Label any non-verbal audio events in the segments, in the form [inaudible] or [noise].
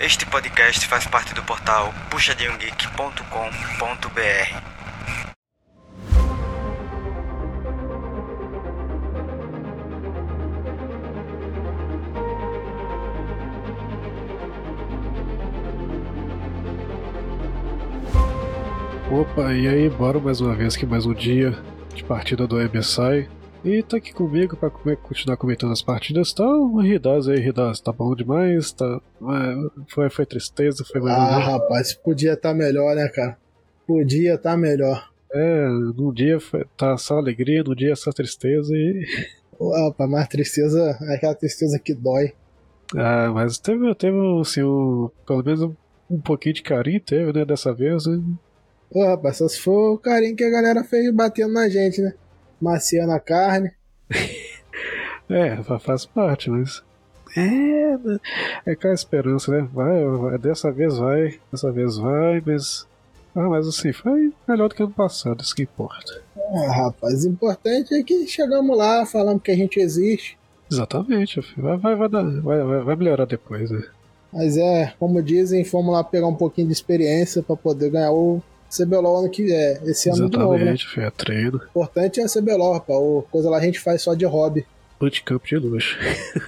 Este podcast faz parte do portal puxadinhogeek.com.br. Opa, e aí, bora mais uma vez que mais um dia de partida do MSI. E tá aqui comigo pra continuar comentando as partidas. Tá Ridaz aí, Ridaz, tá bom demais? Tá, foi, foi tristeza, foi mais Ah, rapaz, podia estar tá melhor, né, cara? Podia estar tá melhor. É, num dia foi, tá só alegria, num dia só tristeza e. [laughs] Opa, mas tristeza é aquela tristeza que dói. Ah, mas teve, teve assim, um, pelo menos um, um pouquinho de carinho, teve, né, dessa vez. Né? Rapaz, só se for o carinho que a galera fez batendo na gente, né? Maciando a carne. [laughs] é, faz parte, mas. É, é aquela esperança, né? Vai, dessa vez vai, dessa vez vai, mas. Ah, mas assim, foi melhor do que ano passado, isso que importa. Ah, rapaz, o importante é que chegamos lá, falamos que a gente existe. Exatamente, vai, vai, vai, dar, vai, vai melhorar depois, né? Mas é, como dizem, fomos lá pegar um pouquinho de experiência para poder ganhar o CBLOL ano que é, esse ano Exatamente, de novo, né? foi a treino. O importante é a CBLOL, rapaz. O coisa lá a gente faz só de hobby. Bootcamp de luxo.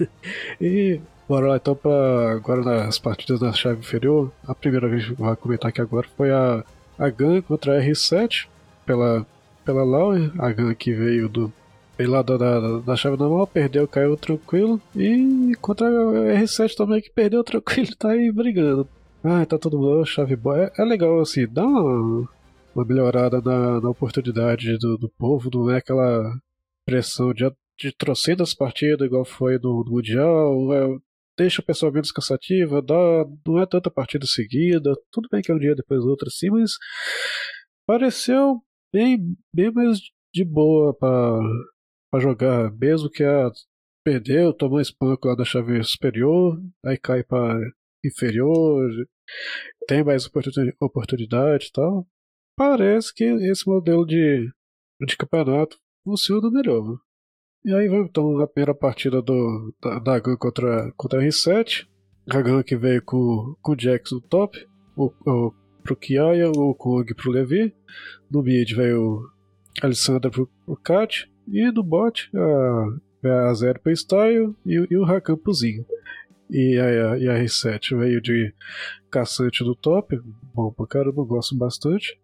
[laughs] e bora lá então para agora nas partidas da chave inferior. A primeira vez que vai comentar aqui agora foi a, a GAN contra a R7 pela, pela Lauer. A GAN que veio do veio lá da, da, da chave normal, perdeu, caiu tranquilo. E contra a R7 também que perdeu tranquilo, [laughs] tá aí brigando. Ah, tá todo mundo chave boa. É, é, legal, assim, dá uma, uma melhorada na, na oportunidade do, do, povo, não é aquela pressão de, de trocentas partidas igual foi no, no Mundial. É, deixa o pessoal menos cansativa, dá, não é tanta partida seguida. Tudo bem que é um dia depois do outro, assim, mas pareceu bem, bem mais de boa para jogar, mesmo que a perdeu, tomou espanco lá da chave superior, aí cai para inferior, tem mais oportunidade e tal. Parece que esse modelo de, de campeonato funciona melhor. E aí vamos então a primeira partida do, da, da GAN contra, contra a R7. A GAN que veio com, com o Jax no top, o, o, pro Kiaya, o Kong pro Levi. No mid veio a Alessandra pro, pro Kat. E no bot a, a Zero pro Style e, e o Rakan pro Zinho. E a, e a R7 veio de caçante do top, bom pra caramba, gosto bastante.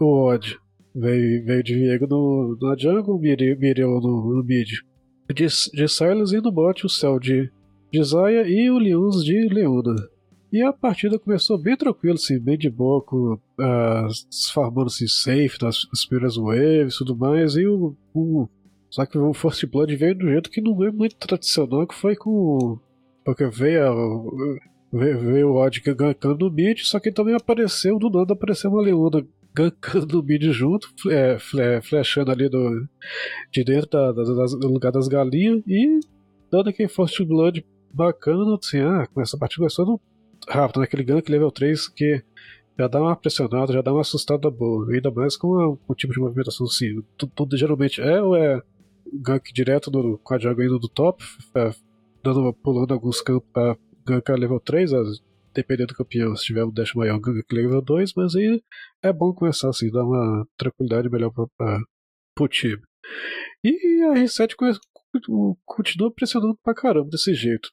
O Odd veio, veio de Viego no, na jungle, Mireu no, no mid de, de Silas e no bot o Céu de, de Zaya e o Liuns de Leona. E a partida começou bem tranquilo, assim, bem de boa, uh, farmando-se safe nas, nas primeiras waves e tudo mais. E o, o, só que o First Blood veio do jeito que não é muito tradicional, que foi com porque veio, veio, veio o Odd gankando o mid, só que também apareceu, do nada apareceu uma Leona gankando o mid junto, é, flechando ali do, de dentro da, da, do lugar das galinhas e dando aquele First Blood bacana, assim, ah, essa partida começou rápido, naquele né? gank level 3 que já dá uma pressionada, já dá uma assustada boa, ainda mais com o tipo de movimentação assim, tudo, tudo geralmente é ou é gank direto com a indo do top, é, dando, pulando alguns campos para gankar level 3, dependendo do campeão, se tiver um dash maior, gank level 2, mas aí é bom começar assim, dar uma tranquilidade melhor para o time. E a R7 continua pressionando pra caramba desse jeito.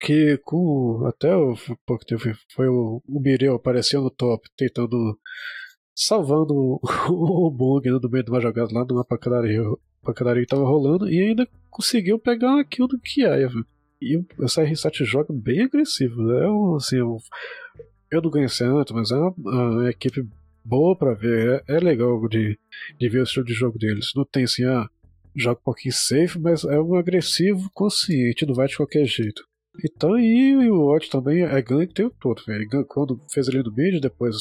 Que com até o pouco tempo foi o, o Mireu aparecendo no top, tentando salvando o, [laughs] o bug no meio de uma jogada lá numa pancadaria, pancadaria que tava rolando e ainda conseguiu pegar kill do Kiaia. E essa R7 joga bem agressivo. Né? É assim, eu, eu não conheci antes, mas é uma, uma equipe boa para ver. É, é, legal de, de ver o estilo de jogo deles. Não tem assim, ah, joga um pouquinho safe, mas é um agressivo consciente, não vai de qualquer jeito. Então, e, o Watch também é ganho o tempo todo, velho. Quando fez ali no mid, depois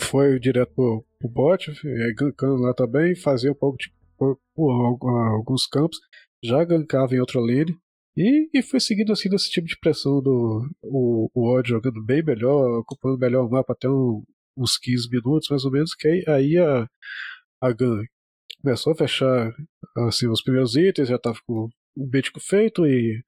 foi direto pro, pro bot, é, gankando lá também, fazia um pouco de por, por, alguns campos, já gankava em outra lane. E, e foi seguindo assim desse tipo de pressão do o, o Odd jogando bem melhor, ocupando melhor o mapa até um, uns 15 minutos mais ou menos, que aí, aí a, a Gun começou a fechar assim, os primeiros itens, já estava com o mítico feito e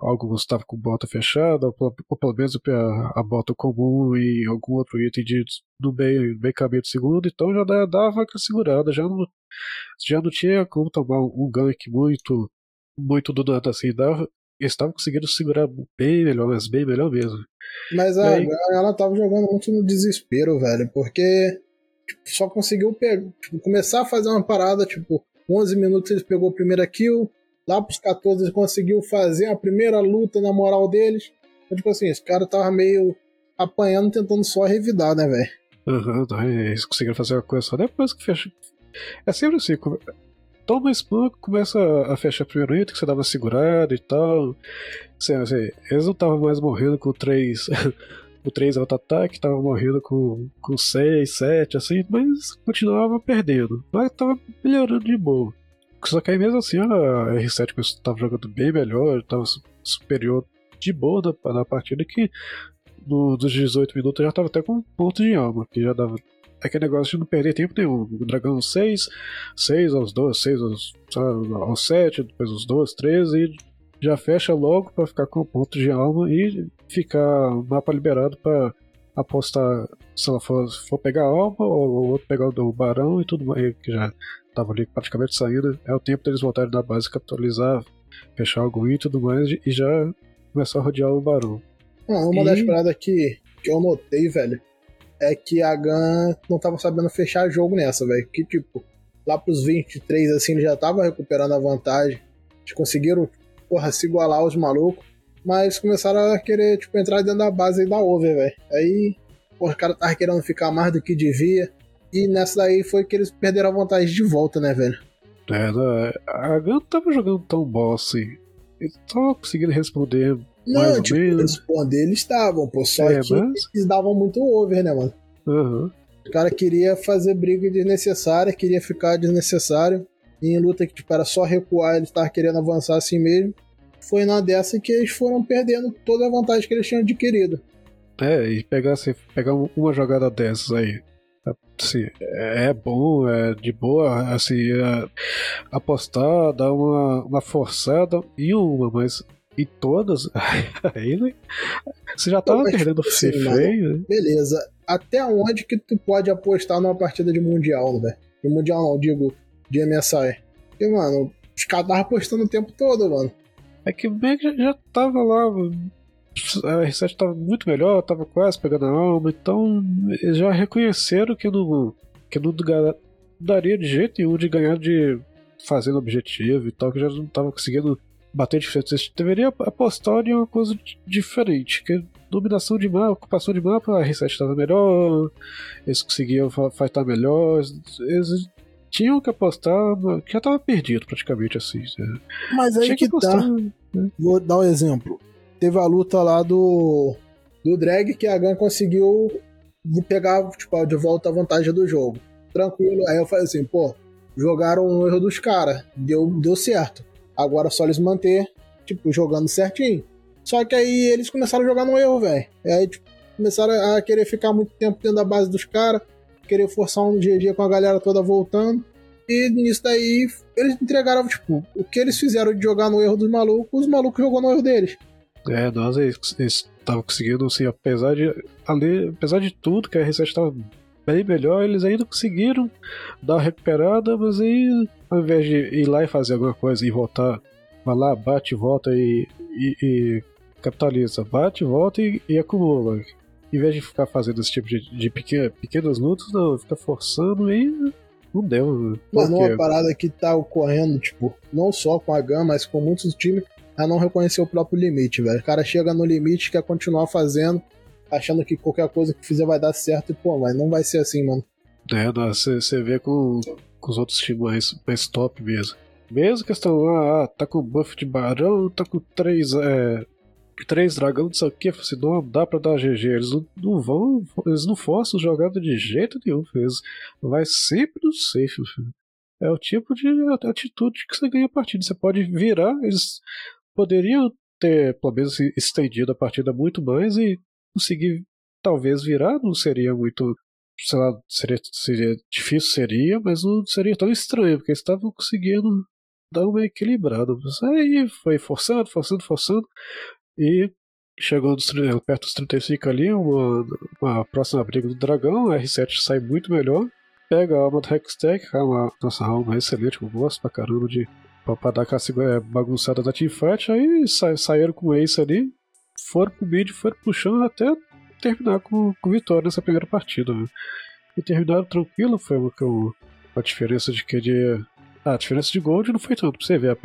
alguns estavam com bota fechada, ou, ou pelo menos a, a, bota comum e algum outro item de, no meio, meio caminho do segundo, então já dava aquela segurada, já não, já não tinha como tomar um gank muito, muito do nada assim, dava, eles estavam conseguindo segurar bem melhor, mas bem melhor mesmo. Mas a, aí... ela tava jogando muito no desespero, velho, porque tipo, só conseguiu pegar, tipo, começar a fazer uma parada, tipo, 11 minutos ele pegou a primeira kill, lá pros 14 ele conseguiu fazer a primeira luta na moral deles. Então, tipo assim, esse cara tava meio apanhando, tentando só revidar, né, velho? Aham, uhum, eles conseguiram fazer uma coisa só depois que fecha. É sempre assim, toma spam, começa a fechar primeiro item, que você dava segurada e tal. Assim, assim, eles não estavam mais morrendo com 3. [laughs] o 3 auto-ataque, estavam morrendo com, com 6, 7, assim, mas continuava perdendo. Mas tava melhorando de boa. Só que aí mesmo assim a R7 estava jogando bem melhor, estava superior de boa na, na partida que no, dos 18 minutos já estava até com um ponto de alma, que já dava aquele negócio de não perder tempo nenhum. O dragão 6, 6 aos 12, 6 aos, aos 7, depois os 12, 13 e já fecha logo para ficar com ponto de alma e ficar mapa liberado para apostar se ela for, for pegar a alma ou o outro pegar o barão e tudo mais, que já tava ali praticamente saindo. É o tempo deles voltarem da base, capitalizar, fechar algum e tudo mais e já começar a rodear o barão. Ah, uma e... das paradas que, que eu notei, velho, é que a GAN não tava sabendo fechar jogo nessa, velho. Que tipo, lá pros 23, assim, ele já tava recuperando a vantagem. Eles conseguiram, porra, se igualar aos malucos. Mas começaram a querer, tipo, entrar dentro da base dar over, velho. Aí, porra, o cara tava querendo ficar mais do que devia. E nessa daí foi que eles perderam a vantagem de volta, né, velho? É, né? a GAN tava jogando tão bom assim. Eles tava conseguindo responder não, tipo, responder eles estavam, pô. Só é, que mas... eles davam muito over, né, mano? Uhum. O cara queria fazer briga desnecessária, queria ficar desnecessário. E em luta que tipo, era só recuar, ele estava querendo avançar assim mesmo. Foi na dessa que eles foram perdendo toda a vantagem que eles tinham adquirido. É, e pegar, assim, pegar uma jogada dessas aí. Assim, é bom, é de boa, assim, é, apostar, dar uma, uma forçada e uma, mas e todas, [laughs] aí né? você já tava perdendo ser feio. Né? Beleza. Até onde que tu pode apostar numa partida de Mundial, né? De Mundial não, digo, de MSI. Porque, mano, os caras estavam apostando o tempo todo, mano. É que o Meg já, já tava lá. A R7 tava muito melhor, tava quase pegando a alma, então eles já reconheceram que não, que não daria de jeito nenhum de ganhar de fazendo objetivo e tal, que já não tava conseguindo bater de frente. Você deveria apostar em uma coisa diferente. Que dominação de mapa, ocupação de mapa, a R7 estava melhor, eles conseguiam fightar melhor, eles tinham que apostar, no, que já estava perdido praticamente assim. Né? Mas aí Tinha que, que apostar, tá. Né? Vou dar um exemplo. Teve a luta lá do do drag que a Gun conseguiu pegar tipo, de volta a vantagem do jogo. Tranquilo. Aí eu falei assim, pô, jogaram o erro dos caras, deu, deu certo. Agora só eles manter, tipo, jogando certinho. Só que aí eles começaram a jogar no erro, velho. Aí, tipo, começaram a querer ficar muito tempo dentro da base dos caras, querer forçar um dia a dia com a galera toda voltando. E nisso daí, eles entregaram, tipo, o que eles fizeram de jogar no erro dos malucos, os malucos jogou no erro deles. É, nós eles estavam conseguindo, assim, apesar de. Ali, apesar de tudo, que a R7 estava bem melhor, eles ainda conseguiram dar uma recuperada, mas aí ao invés de ir lá e fazer alguma coisa e voltar, vai lá, bate, volta e, e, e capitaliza, bate, volta e, e, acumula. Em vez de ficar fazendo esse tipo de, de pequena, pequenos lutas, não, fica forçando e não deu. Né? Mano, uma parada que tá ocorrendo, tipo, não só com a GAN, mas com muitos times, a não reconhecer o próprio limite, velho. O cara chega no limite quer continuar fazendo, achando que qualquer coisa que fizer vai dar certo e, pô, mas não vai ser assim, mano. É, você vê com, com os outros times mais, top mesmo. Mesmo que estão lá, ah, tá com buff de barão, tá com três, é, três dragão, isso aqui, assim, não dá pra dar GG. Eles não, não vão, eles não forçam jogada de jeito nenhum, eles vai sempre no safe, filho. É o tipo de atitude que você ganha a partida. Você pode virar, eles poderiam ter, pelo menos, estendido a partida muito mais e conseguir talvez virar, não seria muito sei lá, seria, seria difícil, seria, mas não seria tão estranho, porque eles estavam conseguindo dar uma equilibrada. Aí foi forçando, forçando, forçando. E chegou dos, perto dos 35 ali, uma, uma próxima briga do dragão, a R7 sai muito melhor. Pega a alma do Hextech, é uma, nossa alma excelente, eu gosto pra caramba de pra, dar aquela é, bagunçada da teamfight, aí sa, saíram com o Ace ali, foram pro mid, foram puxando até terminar com, com vitória nessa primeira partida. Né? E terminaram tranquilo, foi uma, uma diferença de que de ah, a diferença de gold não foi tanto, pra você ver.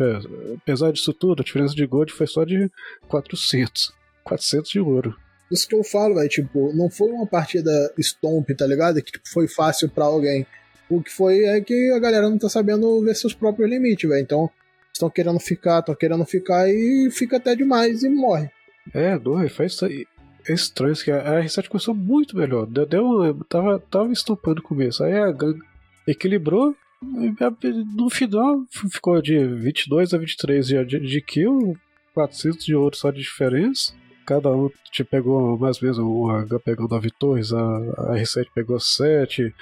Apesar disso tudo, a diferença de gold foi só de 400. 400 de ouro. Isso que eu falo, velho, tipo, não foi uma partida stomp, tá ligado? Que tipo, foi fácil para alguém. O que foi é que a galera não tá sabendo ver seus próprios limites, velho. Então, estão querendo ficar, estão querendo ficar e fica até demais e morre. É, não, faz isso aí. É estranho que a R7 começou muito melhor. Deu, deu, tava, tava estampando no começo. Aí a Gang equilibrou, no final ficou de 22 a 23 de, de, de kill, 400 de ouro só de diferença. Cada um te pegou mais ou menos, o H pegou 9 torres, a, a R7 pegou 7,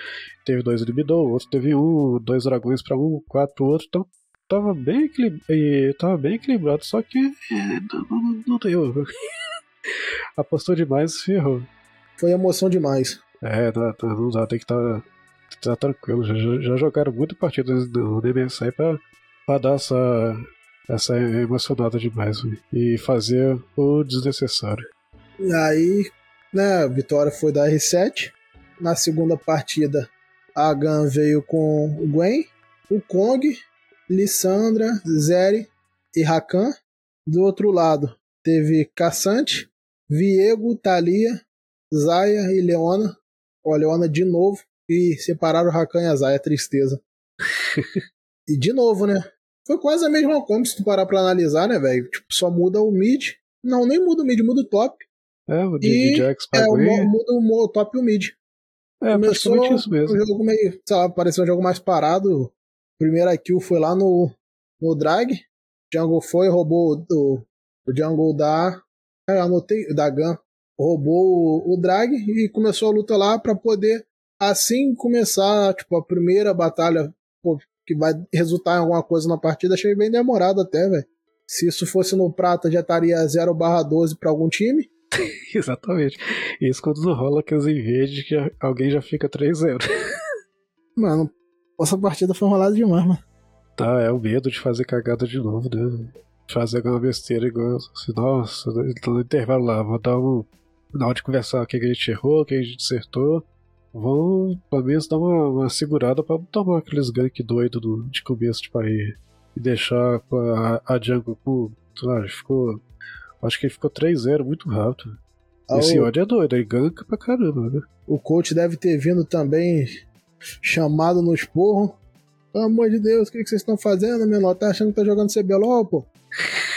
teve dois eliminou, o outro teve um, dois dragões para um, quatro pro outro, então tava bem, tava bem equilibrado, só que é, não, não, não deu. [laughs] Apostou demais e ferrou. Foi emoção demais. É, não, não dá, tem que estar tá tá tranquilo. Já, já jogaram muito partidas do DMSI pra, pra dar essa, essa emocionada demais e fazer o desnecessário. E aí, né, a vitória foi da R7. Na segunda partida, a Gun veio com o Gwen, o Kong, Lissandra, Zeri e Rakan. Do outro lado, teve Caçante, Viego, Thalia, Zaya e Leona. Ó, Leona de novo e separaram o Rakan e a Zaya, tristeza. [laughs] e de novo, né? Foi quase a mesma combo se tu parar pra analisar, né, velho? Tipo, só muda o mid. Não, nem muda o mid, muda o top. É, o de Jax é, muda o top e o mid. É, Começou isso mesmo. um jogo meio, sei lá, pareceu um jogo mais parado. Primeira kill foi lá no, no drag. Jungle foi, roubou o, o Jungle da. É, anotei, da Gun. Roubou o, o drag e começou a luta lá para poder assim começar, tipo, a primeira batalha pô, que vai resultar em alguma coisa na partida, achei bem demorado até, velho. Se isso fosse no prata, já estaria 0 barra 12 pra algum time. [laughs] Exatamente. Isso quando rola que as que alguém já fica 3-0. mano, essa partida foi enrolada demais, mano. Tá, é o medo de fazer cagada de novo, né? Fazer alguma besteira igual. Assim, nossa, no intervalo lá, vou dar um. Na hora de conversar o que a gente errou, o que a gente acertou vão pelo menos dar uma, uma segurada para não tomar aqueles gank doido do, de começo de país e deixar a, a jungle com. Ficou. Acho que ele ficou 3-0 muito rápido. Ah, Esse o... ódio é doido, ele ganka pra caramba, né? O coach deve ter vindo também chamado no esporro. Pelo amor de Deus, o que, que vocês estão fazendo, menor? Tá achando que tá jogando CBLOL, pô?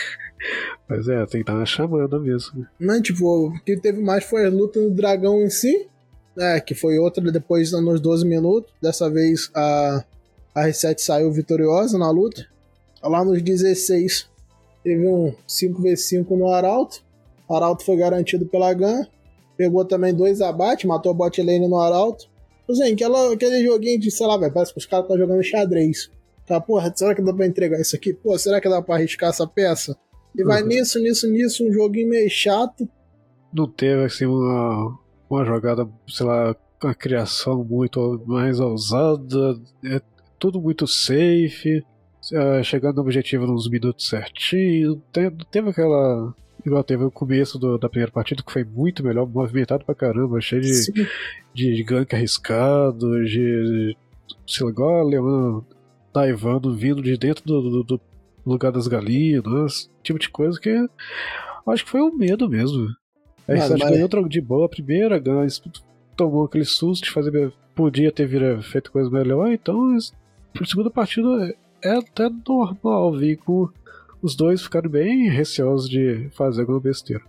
[laughs] Mas é, tem que dar uma chamada mesmo. Não, tipo, o que teve mais foi a luta do dragão em si é, que foi outra depois nos 12 minutos. Dessa vez a, a R7 saiu vitoriosa na luta. Lá nos 16 teve um 5v5 no Arauto. O Arauto foi garantido pela GAN. Pegou também dois abates, matou a bot lane no Arauto. Assim, aquela, aquele joguinho de, sei lá, velho, parece que os caras estão jogando xadrez. Tá, porra, será que dá pra entregar isso aqui? Pô, será que dá pra arriscar essa peça? E vai uhum. nisso, nisso, nisso, um joguinho meio chato. Não teve, assim, uma, uma jogada, sei lá, a criação muito mais ousada, é tudo muito safe, é, chegando no objetivo nos minutos certinho. Teve aquela. Igual teve o começo do, da primeira partida que foi muito melhor, movimentado pra caramba, cheio de, de, de gank arriscado, de. sei lá, igual a Leona daivando, vindo de dentro do, do, do lugar das galinhas, tipo de coisa que acho que foi um medo mesmo. Aí você mas... ganhou de boa a primeira, ganhou, tomou aquele susto de fazer. Podia ter vir, feito coisa melhor, então por segunda partida é, é até normal vir com os dois ficaram bem receosos de fazer alguma besteira.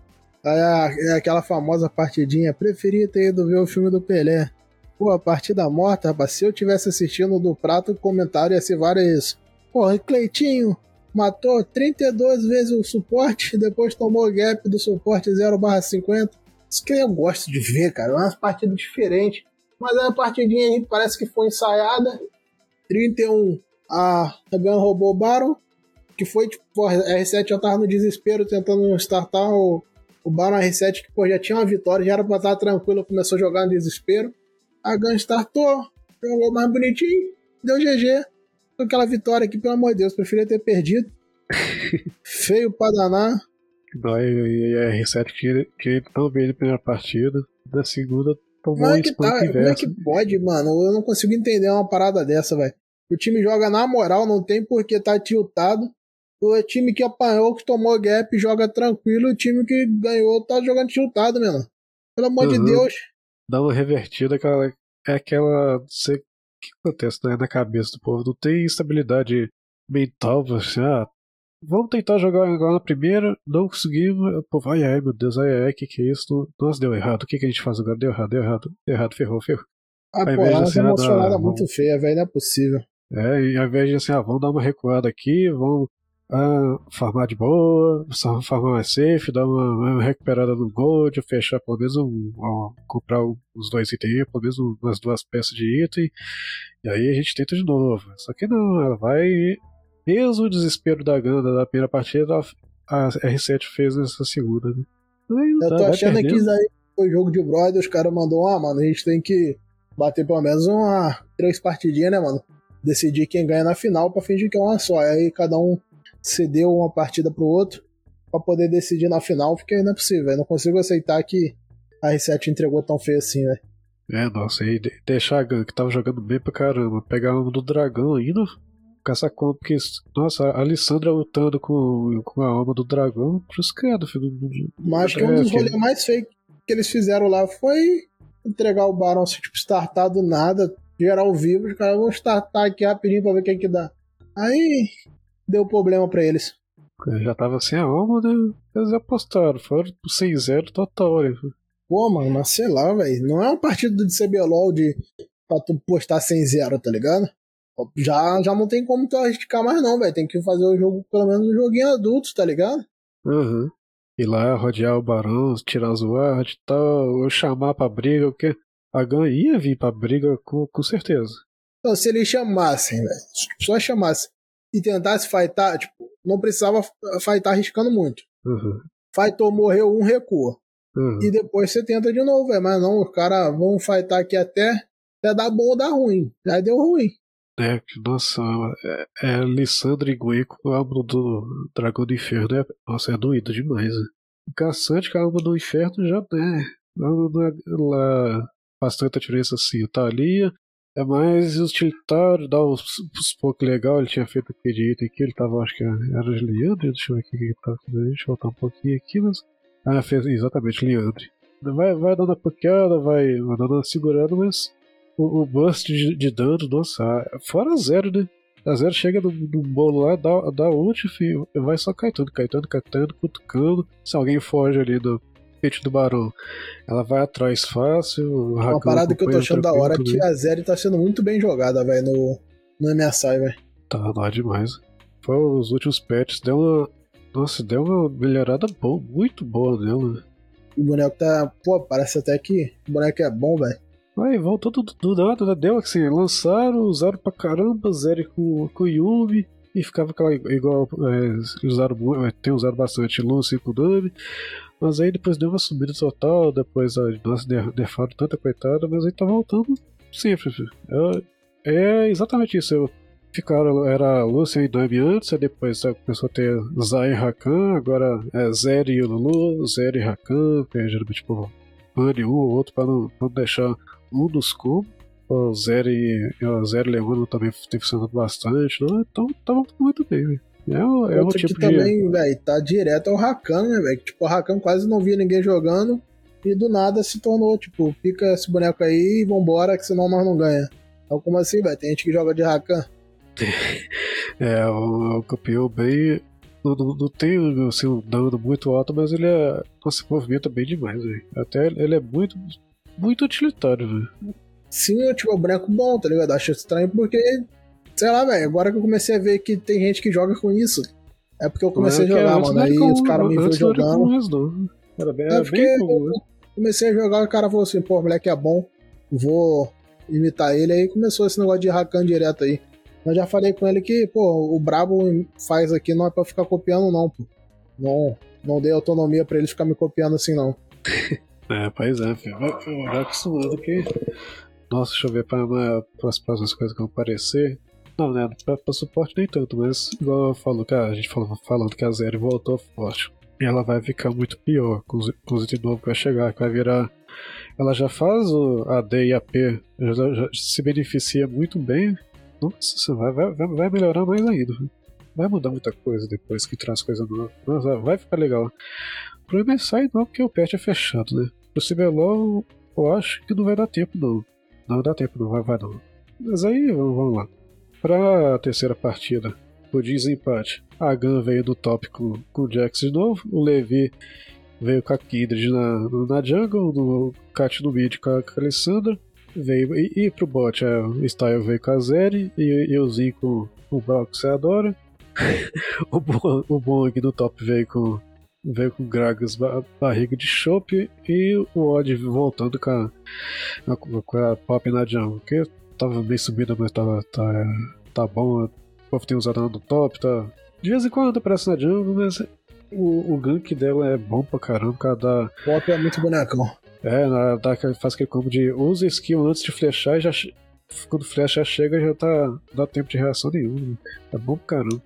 É, aquela famosa partidinha. Preferia ter ido ver o filme do Pelé. Pô, a partida morta, rapaz. Se eu tivesse assistindo do prato, o comentário ia ser várias. Porra, Cleitinho, matou 32 vezes o suporte [laughs] depois tomou gap do suporte 0/50. Isso que eu gosto de ver, cara. É uma partida diferente. Mas é a partidinha aí parece que foi ensaiada. 31 a Gun roubou o Baron. Que foi, tipo, a R7 já tava no desespero tentando startar o, o Baron R7, que pô, já tinha uma vitória, já era pra estar tranquilo, começou a jogar no desespero. A Gun startou, jogou mais bonitinho, deu GG. Aquela vitória aqui, pelo amor de Deus, preferia ter perdido. [laughs] Feio pra danar. Dói, e a R7 que, que não veio na primeira partida, da segunda tomou é um que spam tá? Como é que pode, mano? Eu não consigo entender uma parada dessa, velho. O time joga na moral, não tem porque tá tiltado. O time que apanhou, que tomou gap, joga tranquilo. O time que ganhou tá jogando tiltado, mano. Pelo amor de Uhum. Deus. Dá uma revertida, aquela, é aquela. Sei, o que acontece né, na cabeça do povo? Não tem estabilidade mental, assim, ah, vamos tentar jogar igual na primeira, não conseguimos, povo, ai ai meu Deus, ai ai, que que é isso? Nossa, deu errado, o que que a gente faz agora? Deu errado, deu errado, deu errado, ferrou, ferrou. A de porrada assim, ah, emocionada vamos- muito feia, velho. Não é possível. É, e ao invés de assim, ah, vamos dar uma recuada aqui, vamos ah, farmar de boa, só farmar mais safe, dar uma, uma recuperada no gold, fechar pelo menos um, ó, comprar um- os dois itens, pelo menos um- umas duas peças de item, e aí a gente tenta de novo. Só que não, ela vai. Mesmo o desespero da Ganda da primeira partida, a R7 fez nessa segunda, né? Eu dá, tô achando que isso aí foi jogo de brother. Os caras mandou, ah, mano, a gente tem que bater pelo menos uma três partidinhas, né, mano? Decidir quem ganha na final pra fingir que é uma só. Aí cada um cedeu uma partida pro outro pra poder decidir na final, porque não é possível. Eu não consigo aceitar que a R7 entregou tão feio assim, velho. É, nossa, e de- deixar que tava jogando bem pra caramba, pegar uma do dragão ainda, com essa compra, porque, nossa, a Alessandra lutando com, com a alma do dragão, cruzcado, filho. Mas acho que um é, dos rolês mais feios que eles fizeram lá foi entregar o Baron, assim, tipo, startar do nada, geral vivo, os caras vão startar aqui rapidinho pra ver o que que dá. Aí deu problema pra eles. Já tava sem a alma, né? Eles apostaram, foram pro 6-0 total, né? Pô, mano, mas sei lá, velho. Não é um partido de CBLOL de pra tu postar 100-0, tá ligado? Já, já não tem como tu arriscar mais, não, velho. Tem que fazer o jogo, pelo menos um joguinho adulto, tá ligado? Aham. Ir lá, rodear o barão, tirar os wards e tal, ou chamar pra briga, porque a Gun ia vir pra briga com, com certeza. Então, se eles chamassem, velho, só chamassem e tentasse fightar, tipo, não precisava fightar arriscando muito. Aham. Fightou, morreu, um recua. Aham. E depois você tenta de novo, velho. Mas não, os caras vão fightar aqui até, até dar bom ou dar ruim. Já deu ruim. É, nossa, é, é Lissandra e Gwen com a alma do Dragão do Inferno, é, nossa, é doído demais, né? Caçante com a alma do Inferno já é, não, não é lá faz tanta diferença assim, tá ali, é mais utilitário, dá uns, uns pouco legal, ele tinha feito aquele item aqui, ele tava, acho que era de Leandre, deixa eu ver aqui que ele tava fazendo, deixa eu voltar um pouquinho aqui, mas... Ah, fez exatamente, Leandre. Vai, vai dando a pokeada, vai, vai dando uma segurada, mas o, o burst de, de dano, nossa, fora zero, né? A zero chega no, no bolo lá, dá, dá ult, filho, vai só caetando, caetando, caetando, cutucando. Se alguém foge ali do peito do barão, ela vai atrás fácil. Uma parada que eu tô achando da hora é que a Zeri tá sendo muito bem jogada, velho, no, no MSI, velho. Tá, não demais. Foi os últimos patches, deu uma. Nossa, deu uma melhorada boa, muito boa nela. O boneco tá. Pô, parece até que o boneco é bom, velho. Aí voltou do, do nada, né? Deu assim, lançaram, usaram pra caramba, zero com, com o Yumi, e ficava aquela igual. É, usaram, é, tem usado bastante Lucy com o Nami, mas aí depois deu uma subida total, depois a der- nerfaram tanta coitada, mas aí tá voltando sempre. É, é exatamente isso. Eu, ficaram, era Lucy e Nami antes, aí depois começou a ter Zay e Rakan, agora é Zeri e Lulu, Zeri e Rakan, que é geralmente tipo, bane um ou outro pra não, não deixar um dos combos. O Zero e o Zero Leono também tem funcionado bastante. Não? Então tá muito bem. É, o- é Outro tipo que de. também, velho, tá direto é o Rakan, né, velho? Tipo, o Rakan quase não via ninguém jogando e do nada se tornou, tipo, pica esse boneco aí e vambora, que senão nós não ganha. Então, como assim, velho? Tem gente que joga de Rakan. [laughs] É, o, o campeão bem. Não, não, não tem assim, um dano muito alto, mas ele é. Nossa, movimenta bem demais, velho. Até ele é muito. Muito utilitário, velho. Sim, eu, tipo, é um boneco bom, tá ligado? Acho estranho porque, sei lá, velho, agora que eu comecei a ver que tem gente que joga com isso, é porque eu comecei É a jogar, antes mano. Aí comum, os caras me viram jogando. Era bem, É era porque bem comum, né? Comecei a jogar, o cara falou assim, pô, moleque é bom, vou imitar ele. Aí começou esse negócio de Rakan direto aí. Mas já falei com ele que, pô, o Brabo faz aqui não é pra ficar copiando, não, pô. Não, não dei autonomia pra ele ficar me copiando assim, não. [laughs] é, pois é, filho. Vai, vai acostumando que. Nossa, deixa eu ver para as próximas coisas que vão aparecer. Não, né? Pra, pra, suporte nem tanto, mas igual falou que a gente falou falando que a Zero voltou forte. E ela vai ficar muito pior com os, com os itens novos que vai chegar, que vai virar. Ela já faz o AD e AP, já, já se beneficia muito bem nossa, vai, vai, vai melhorar mais ainda. Vai mudar muita coisa depois que traz coisa nova. Nossa, vai ficar legal. O problema é sair não, porque o patch é fechado, né? Pro CBLOL, eu acho que não vai dar tempo, não. Não dar tempo, não vai, vai não. Mas aí, vamos lá. Pra terceira partida, o desempate. A Gun veio do top com, com o Jax de novo. O Levi veio com a Kindred na, na jungle. No Cat no mid com a, com a Alessandra veio. E, e pro bot, o Style veio com a Zeri e, e o Z com o Brock que você adora. [laughs] o, Bong, o Bong do top veio com. Veio com Gragas barriga de chope e o Odd voltando com a, com a Pop na jungle, que tava meio subida, mas tava, tá, tá bom. O povo tem usado no top, tá. De vez em quando aparece na jungle, mas o, o gank dela é bom pra caramba, cada. Pop é muito bonecão. É, dá, faz aquele combo de usa skill antes de flechar e já. Quando flecha chega já tá. Não dá tempo de reação nenhuma. É bom pra caramba.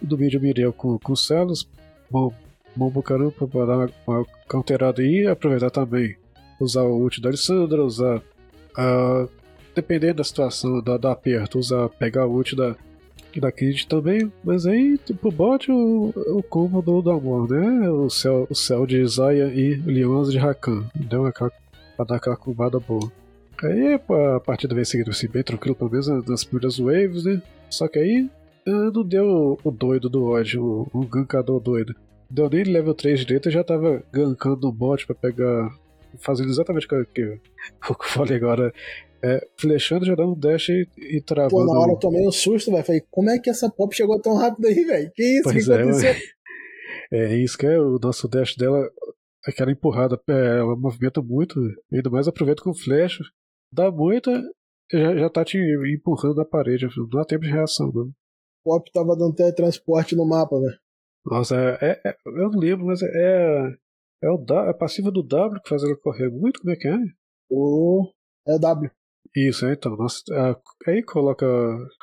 E do vídeo Mireu com, com celos, bom, bom pra caramba pra dar uma, uma counterada aí e aproveitar também. Usar o ult da Alessandra, usar. Uh, dependendo da situação, da, da aperto, usar, pegar ult da, da Kid também, mas aí, tipo, bote o, o combo do, do amor, né? O céu, o céu de Zaya e Leonza de Rakan. Deu aquela, pra dar aquela combada boa. Aí a partida veio seguindo assim, bem tranquilo, pelo menos nas primeiras waves, né? Só que aí eh, não deu o doido do ódio, o, o gankador doido. Deu nem level 3 direito, já tava gankando o bot pra pegar. Fazendo exatamente o que eu falei agora. É, flechando, um dash e, e travando. Pô, na hora eu tomei um susto, velho. Falei, como é que essa pop chegou tão rápido aí, velho? Que isso? Pois que é, aconteceu? É isso que é o nosso dash dela, aquela empurrada, é, ela movimenta muito, ainda mais aproveita com flecha. Dá muita, já, já tá te empurrando na parede, não dá tempo de reação, não. Pop tava dando teletransporte no mapa, velho. Nossa, é, é, eu não lembro, mas é. É, o é a passiva do W que faz ela correr muito, como é que é? O. É o W. Isso, é, então. Nossa, aí coloca.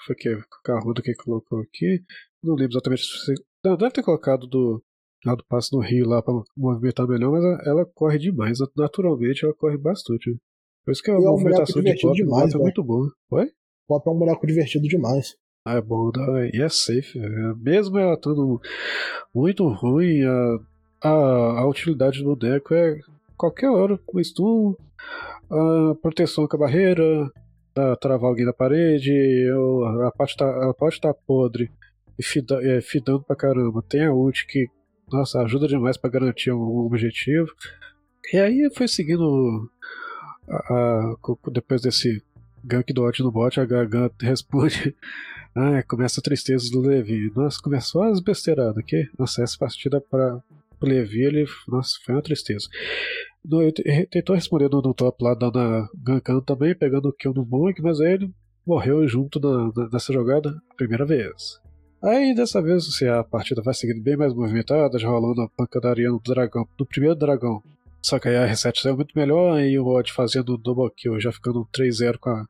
Foi que? A Ruda que colocou aqui. Não lembro exatamente se Não, deve ter colocado do. Lá do passo no Rio lá pra movimentar melhor, mas ela, corre demais. Naturalmente ela corre bastante. Por isso que a e movimentação é um de pop demais, é muito boa. Oi? Pop é um boneco divertido demais. Ah, é bom, e é safe. É, mesmo ela estando muito ruim, a, a, a utilidade do boneco é qualquer hora, o stun, a proteção com a barreira, a travar alguém na parede, ou a parte tá, ela pode estar tá podre e fida, é, fidando pra caramba. Tem a ult que, nossa, ajuda demais para garantir um objetivo. E aí foi seguindo a, a, depois desse gank do Ot no bot, a Gagan [laughs] responde. Ah, começa a tristeza do Levi. Nossa, começou as besteiradas aqui. Nossa, essa partida para o Levi, ele, nossa, foi uma tristeza. No, ele tentou responder no, no top lá, dando a gankando também, pegando o kill no Monk, mas aí ele morreu junto na, na, nessa jogada primeira vez. Aí dessa vez assim, a partida vai seguindo bem mais movimentada, já rolando a pancadaria no dragão, do primeiro dragão. Só que aí a reset saiu muito melhor e o Odd fazendo o double kill, já ficando 3-0 com a,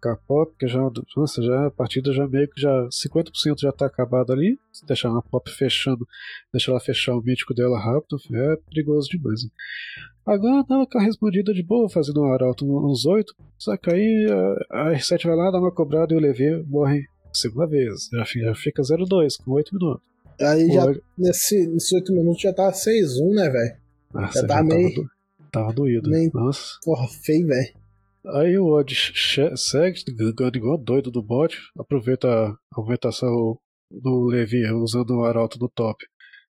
K-pop, que já, nossa, já a partida já meio que já 50% já tá acabada ali. Se deixar a pop fechando, deixar ela fechar o mítico dela rápido, é perigoso demais. Né? Agora dá uma respondida de boa, fazendo um arauto uns 8. Só que aí a, a R7 vai lá, dá uma cobrada e o Levi morre segunda vez. Já fica, já fica 0-2 com 8 minutos. Aí já, nesse, nesses 8 minutos já tá 6-1, né, velho? Já tá meio. Tava, do, tava doído. Meio, Nossa. Porra, feio, velho. Aí o Odd segue, igual doido do bot, aproveita a aumentação do Levi usando o arauto no top.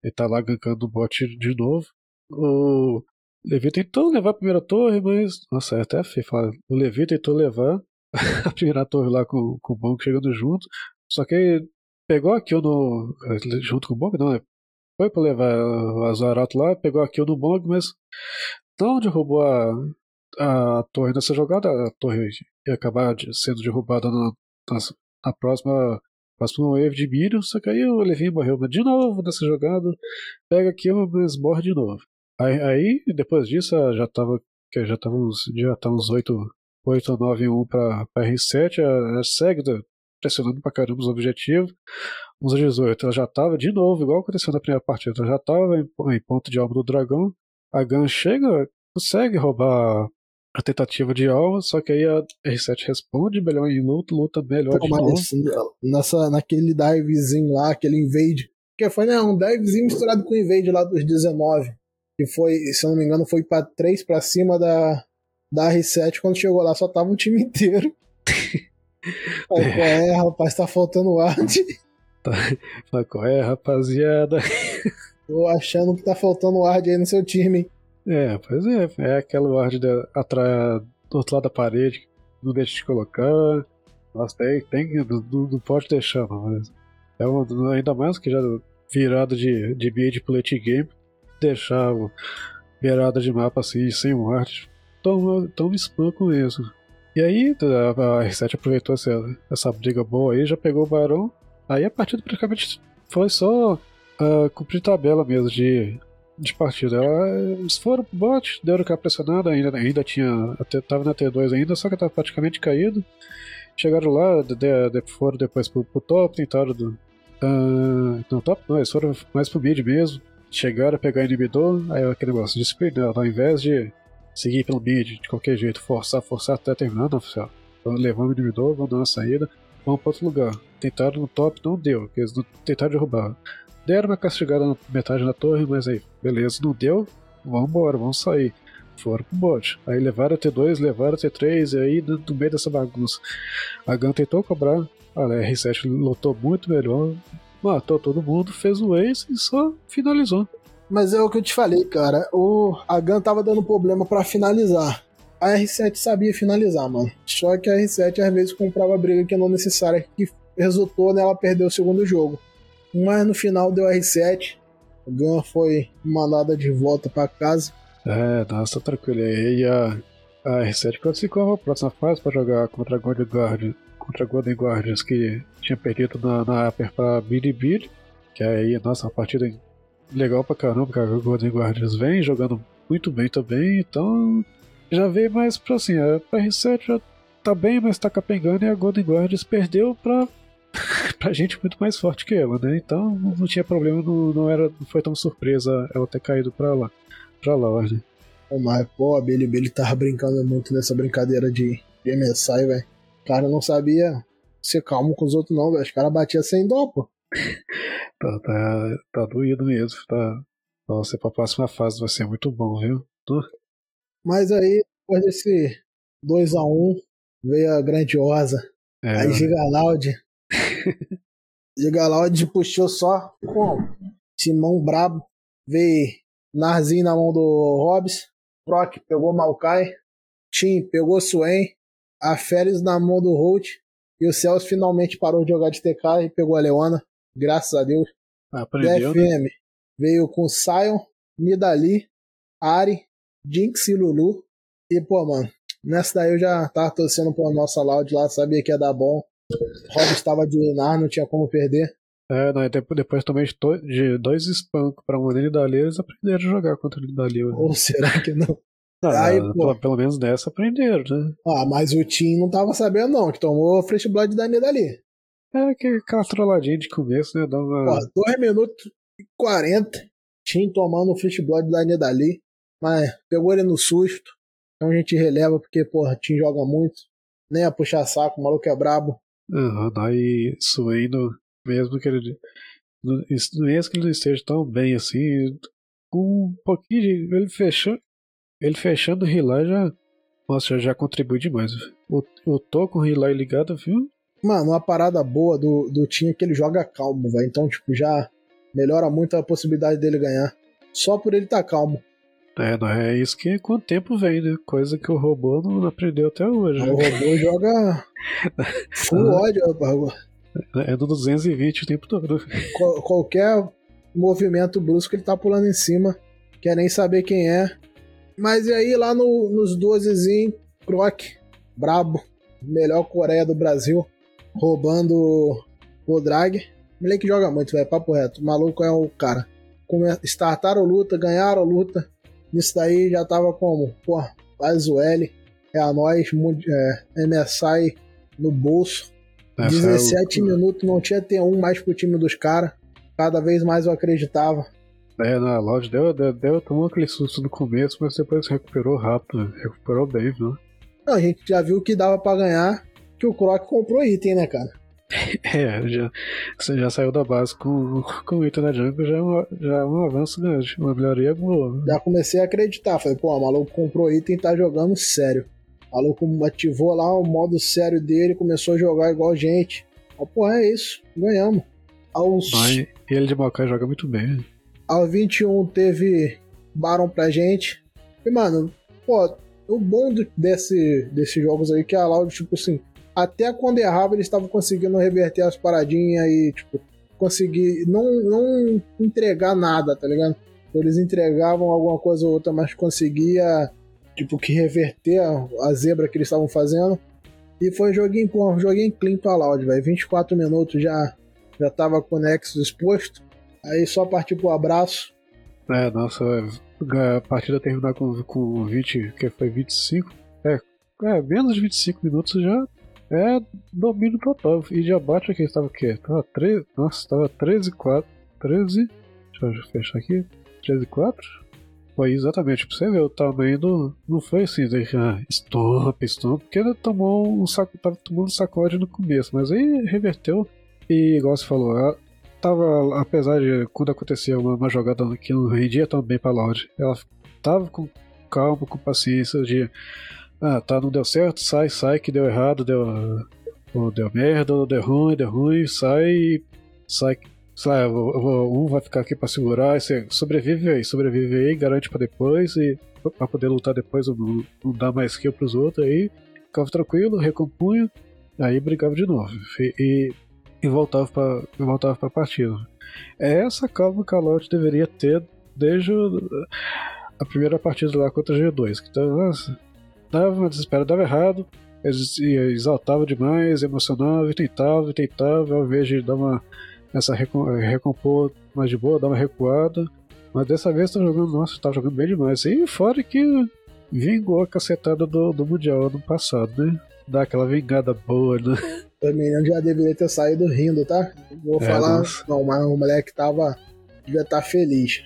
Ele tá lá gankando o bot de novo. O Levi tentou levar a primeira torre, mas. Nossa, é até feio falar. O Levi tentou levar [laughs] a primeira torre lá com, com o Bonk chegando junto. Só que ele pegou kill no. junto com o Bonk, não, né? Foi pra levar o arauto lá, pegou a kill no Bonk, mas não derrubou a, a torre nessa jogada, a torre ia acabar sendo derrubada na, nas, na próxima, próxima wave de Minion, só que aí o Levinho morreu de novo nessa jogada, pega aqui, mas morre de novo. Aí, aí depois disso, já tava, já tava uns, já tá uns 8, 8 ou 9 1 pra, pra R7, a, a Segda pressionando pra caramba os objetivos. Uns 18, ela já tava de novo, igual aconteceu na primeira partida, ela já tava em, em ponto de alma do dragão. A Gun chega, consegue roubar a tentativa de alvo, só que aí a R7 responde melhor em luta, luta melhor Pô, de novo. Nessa, naquele divezinho lá, aquele invade, que foi né, um divezinho misturado com o invade lá dos 19, que foi, se eu não me engano, foi para 3 para cima da, da R7, quando chegou lá só tava o time inteiro. [laughs] É. qual é, rapaz, tá faltando ar. [laughs] Tá, qual é, rapaziada? Tô achando que tá faltando ward aí no seu time. É, pois é. É aquela ward atrás do outro lado da parede, não deixa de colocar. Nossa, tem, tem não, não pode deixar. Mas é uma, ainda mais que já virada de, de mid pro late game, deixar virada de mapa assim, sem ward. Toma, toma spam com isso. E aí, a, a R7 aproveitou essa, essa briga boa aí, já pegou o Barão. Aí a partida praticamente foi só uh, cumprir tabela mesmo de, de partida. Eles foram pro bot, deram aquela pressionada, ainda, ainda tinha. Até, tava na T2 ainda, só que tava praticamente caído. Chegaram lá, de, de, foram depois pro, pro top, tentaram do. Uh, não, top não, eles foram mais pro mid mesmo. Chegaram a pegar inibidor, aí aquele negócio de speed, né, ao invés de seguir pelo mid de qualquer jeito, forçar, forçar até terminar, não, oficial. Então, levando o inibidor, vão dar uma saída, vão para outro lugar. Tentaram no top, não deu, eles não, tentaram derrubar. Deram uma castigada na metade da torre, mas aí, beleza, não deu, vamos embora, vamos sair. Foram pro bot. Aí levaram a T2, levaram a T3, e aí no, meio dessa bagunça. A Gun tentou cobrar, a R7 lotou muito melhor, matou todo mundo, fez o ace e só finalizou. Mas é o que eu te falei, cara. O a Gun tava dando problema para finalizar. A R7 sabia finalizar, mano. Só que a R7 às vezes comprava briga que não necessária, que resultou nela perder o segundo jogo. Mas no final deu R7. O Gun foi mandada de volta para casa. É, nossa, tranquilo. E a, a R7 classificou a próxima fase para jogar contra a Golden Guard, contra Golden Guardians que tinha perdido na, na Upper para Billy Que aí, nossa, uma partida legal pra caramba, que a Golden Guardians vem jogando muito bem também, então já veio mais pra assim, a R7 já tá bem, mas tá capengando e a Golden Guardians perdeu pra pra gente muito mais forte que ela, né? Então não tinha problema, não, não, era, não foi tão surpresa ela ter caído pra lá, pra lá, né? Mas, pô, a Billy Billy tava brincando muito nessa brincadeira de, de MSI, velho. O cara não sabia ser calmo com os outros, não, velho. Os caras batiam sem dó, pô. [laughs] tá, tá, tá doído mesmo. Tá. Nossa, pra próxima fase vai ser muito bom, viu? Tô... Mas aí, depois desse 2x1, um, veio a grandiosa. É, aí [laughs] Gigalaud Gigalaud puxou só com Simão brabo. Veio Narzinho na mão do Hobbs. Brock pegou Maokai. Tim pegou Swain. A Férez na mão do Holt. E o Celso finalmente parou de jogar de TK e pegou a Leona. Graças a Deus. Aprendeu, DFM né? veio com Sion, Midali, Ari, Jinx e Lulu. E, pô, mano, nessa daí eu já tava torcendo pra nossa Loud lá, sabia que ia dar bom. Rob estava de Lunar, não tinha como perder. É, não, depois, depois também de dois espancos pra uma Nidali, eles aprenderam a jogar contra o Nidali. Ou será que não? não Aí, pelo, pelo, menos dessa aprenderam, né? Ah, mas o Tim não tava sabendo não, que tomou Fresh Blood da Nidali. É aquela trolladinha de começo, né? Dava... 2 minutos e 40. Tim tomando o Fresh Blood da Nidali. Mas pegou ele no susto. Então a gente releva porque, porra, Tim joga muito. Nem a puxar saco, o maluco é brabo. Uhum, aí Suendo, mesmo que ele. Mesmo que ele não esteja tão bem assim, um pouquinho de. Ele fechando. Ele fechando o relay já. Nossa, já, contribui demais. O, o tô com o relay ligado, viu? Mano, uma parada boa do, do time é que ele joga calmo, velho. Então, tipo, já melhora muito a possibilidade dele ganhar. Só por ele estar tá calmo. É, não é isso que com o tempo vem, né? Coisa que o robô não aprendeu até hoje. O robô joga [laughs] full ódio, rapaz. É do 220 o tempo todo. Qual, qualquer movimento brusco ele tá pulando em cima, quer nem saber quem é. Mas e aí lá no, nos 12zinho, Croc, brabo, melhor Coreia do Brasil. roubando o drag. Moleque joga muito, velho, papo reto. O maluco é o cara. Startaram luta, ganharam luta. Isso daí já tava como? Pô, faz o L, é a nós, é, MSI no bolso. Essa 17 é minutos, não tinha T1 mais pro time dos caras. Cada vez mais eu acreditava. É, na loja deu, deu, deu, tomou aquele susto no começo, mas depois recuperou rápido, recuperou bem, viu? Não, a gente já viu que dava para ganhar, que o Croc comprou item, né, cara? [laughs] É, já, você já saiu da base com, com o item da Jungle, já é, um, já é um avanço grande, uma melhoria boa. Já comecei a acreditar, falei, pô, o maluco comprou item e tá jogando sério. O maluco ativou lá o modo sério dele, começou a jogar igual gente. Ah, porra, é isso, ganhamos. Aos... e ele de Maokai joga muito bem. Né? Ao 21 teve Baron pra gente. E, mano, pô, o bom desse, desses jogos aí é que a Loud, tipo assim, até quando errava, eles estavam conseguindo reverter as paradinhas e, tipo, conseguir não, não entregar nada, tá ligado? Eles entregavam alguma coisa ou outra, mas conseguia, tipo, que reverter a, a zebra que eles estavam fazendo. E foi um joguinho, pô, um joguinho clean pra Loud, velho. 24 minutos já, já tava com o Nexus exposto. Aí só partir pro abraço. É, nossa, a partida terminar com, com 20, que foi 25. É, é, menos de 25 minutos já é domínio total. E já bate aqui, estava o quê? Tava 13. Nossa, tava 13 4. 13. Deixa eu fechar aqui. 13 4? Foi exatamente, pra você ver, o tamanho do. Não foi assim, de, ah, estompa, estompa, porque ele tomou um saco, tava tomando um sacode no começo, mas aí reverteu. E igual você falou, tava, apesar de quando acontecia uma, uma jogada que não rendia tão bem pra Loud, ela tava com calma, com paciência de. Ah, tá, não deu certo, sai, sai, que deu errado, deu. Ou deu merda, ou deu ruim, deu ruim, sai, sai, sai, um vai ficar aqui pra segurar, você sobrevive aí, sobrevive aí, garante pra depois, e pra poder lutar depois, não, não dá mais kill pros outros aí, ficava tranquilo, recompunha, aí brigava de novo. E, e e voltava para voltava para partida. É essa calma que a Loud deveria ter desde a primeira partida lá contra a G2, que tava, dava uma desespero, dava errado, exaltava demais, emocionava, e tentava, e tentava, ao invés de dar uma essa recompor mais de boa, dar uma recuada. Mas dessa vez tá jogando, nossa, tá jogando bem demais. E fora que vingou a cacetada do, do Mundial ano passado, né? Dá aquela vingada boa, né? [laughs] O já deveria ter saído rindo, tá? Vou é, falar, nossa. não, mas o moleque tava. devia estar tá feliz.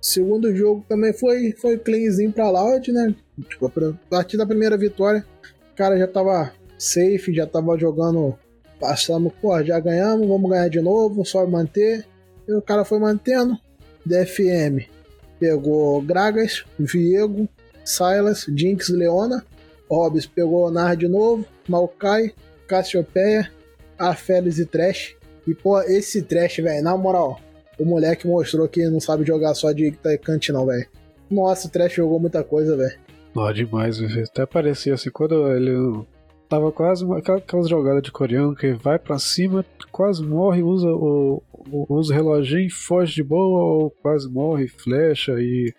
segundo jogo também foi, foi cleanzinho pra Loud, né? Tipo, a partir da primeira vitória, o cara já tava safe, já tava jogando. Passamos, pô, já ganhamos, vamos ganhar de novo, só manter. E o cara foi mantendo. DFM pegou Gragas, Viego, Silas, Jinx, Leona. Hobbs pegou Nar de novo, Maokai, Cassiopeia, Félix e Trash. E, pô, esse Trash, velho, na moral, o moleque mostrou que não sabe jogar só de cante, não, velho. Nossa, o Trash jogou muita coisa, velho. Não, demais. Até parecia assim, quando ele tava quase aquelas jogadas de coreano que vai para cima, quase morre, usa o, usa o reloginho, foge de boa, ou quase morre, flecha e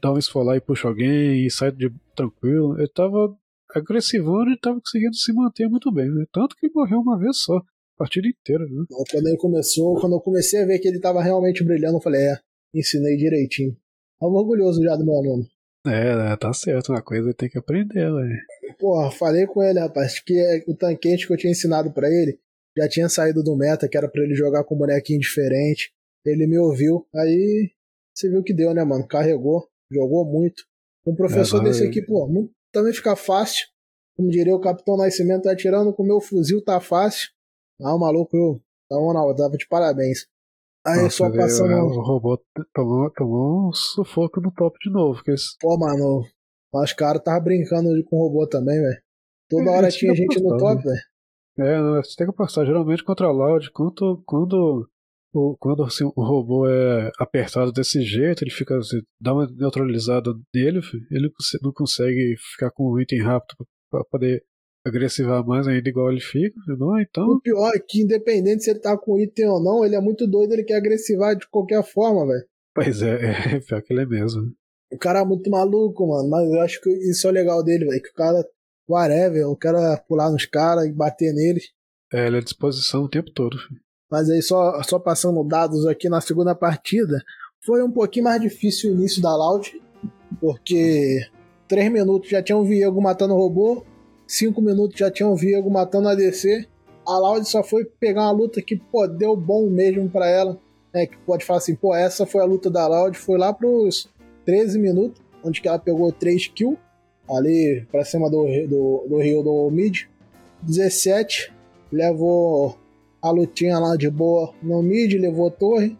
dá um esfolar e puxa alguém e sai de tranquilo. Ele tava agressivando e estava conseguindo se manter muito bem, né? Tanto que morreu uma vez só, a partida inteira, né? Quando ele começou, quando eu comecei a ver que ele estava realmente brilhando, eu falei, é, ensinei direitinho. Tava orgulhoso já do meu aluno. É, tá certo, uma coisa tem que aprender, velho. Porra, falei com ele, rapaz, que é o tanquete que eu tinha ensinado para ele já tinha saído do meta, que era para ele jogar com um bonequinho diferente. Ele me ouviu, aí você viu que deu, né, mano? Carregou, jogou muito. Um professor é, desse aqui, pô, também fica fácil. Como diria o Capitão Nascimento, tá atirando com o meu fuzil, tá fácil. Ah, o maluco, eu tava na dava de parabéns. Aí Nossa, só passando. O robô tomou, tomou um sufoco no top de novo. Que esse... Pô, mano, os caras tava brincando com o robô também, velho. Toda é, hora tinha gente no top, velho. É, não, você tem que apostar. Geralmente contra a Loud, quando, quando, quando assim, o robô é apertado desse jeito, ele fica. Assim, dá uma neutralizada nele, ele não consegue ficar com um item rápido pra poder agressivar mais ainda igual ele fica, não? Então. O pior é que, independente se ele tá com item ou não, ele é muito doido, ele quer agressivar de qualquer forma, velho. Pois é, [laughs] é, pior que ele é mesmo. O cara é muito maluco, mano, mas eu acho que isso é o legal dele, velho. Que o cara, whatever, o cara pular nos caras e bater neles. É, ele é à disposição o tempo todo. Filho. Mas aí, só, só passando dados aqui na segunda partida, foi um pouquinho mais difícil o início da Loud, porque 3 minutos já tinha o Viego matando o robô, 5 minutos já tinha o Viego matando a DC. A Loud só foi pegar uma luta que, pô, deu bom mesmo para ela. Né, que pode falar assim, pô, essa foi a luta da Loud, foi lá pros 13 minutos, onde que ela pegou 3 kills, ali pra cima do, do, do Rio do Mid. 17, levou a lutinha lá de boa no mid, levou torre.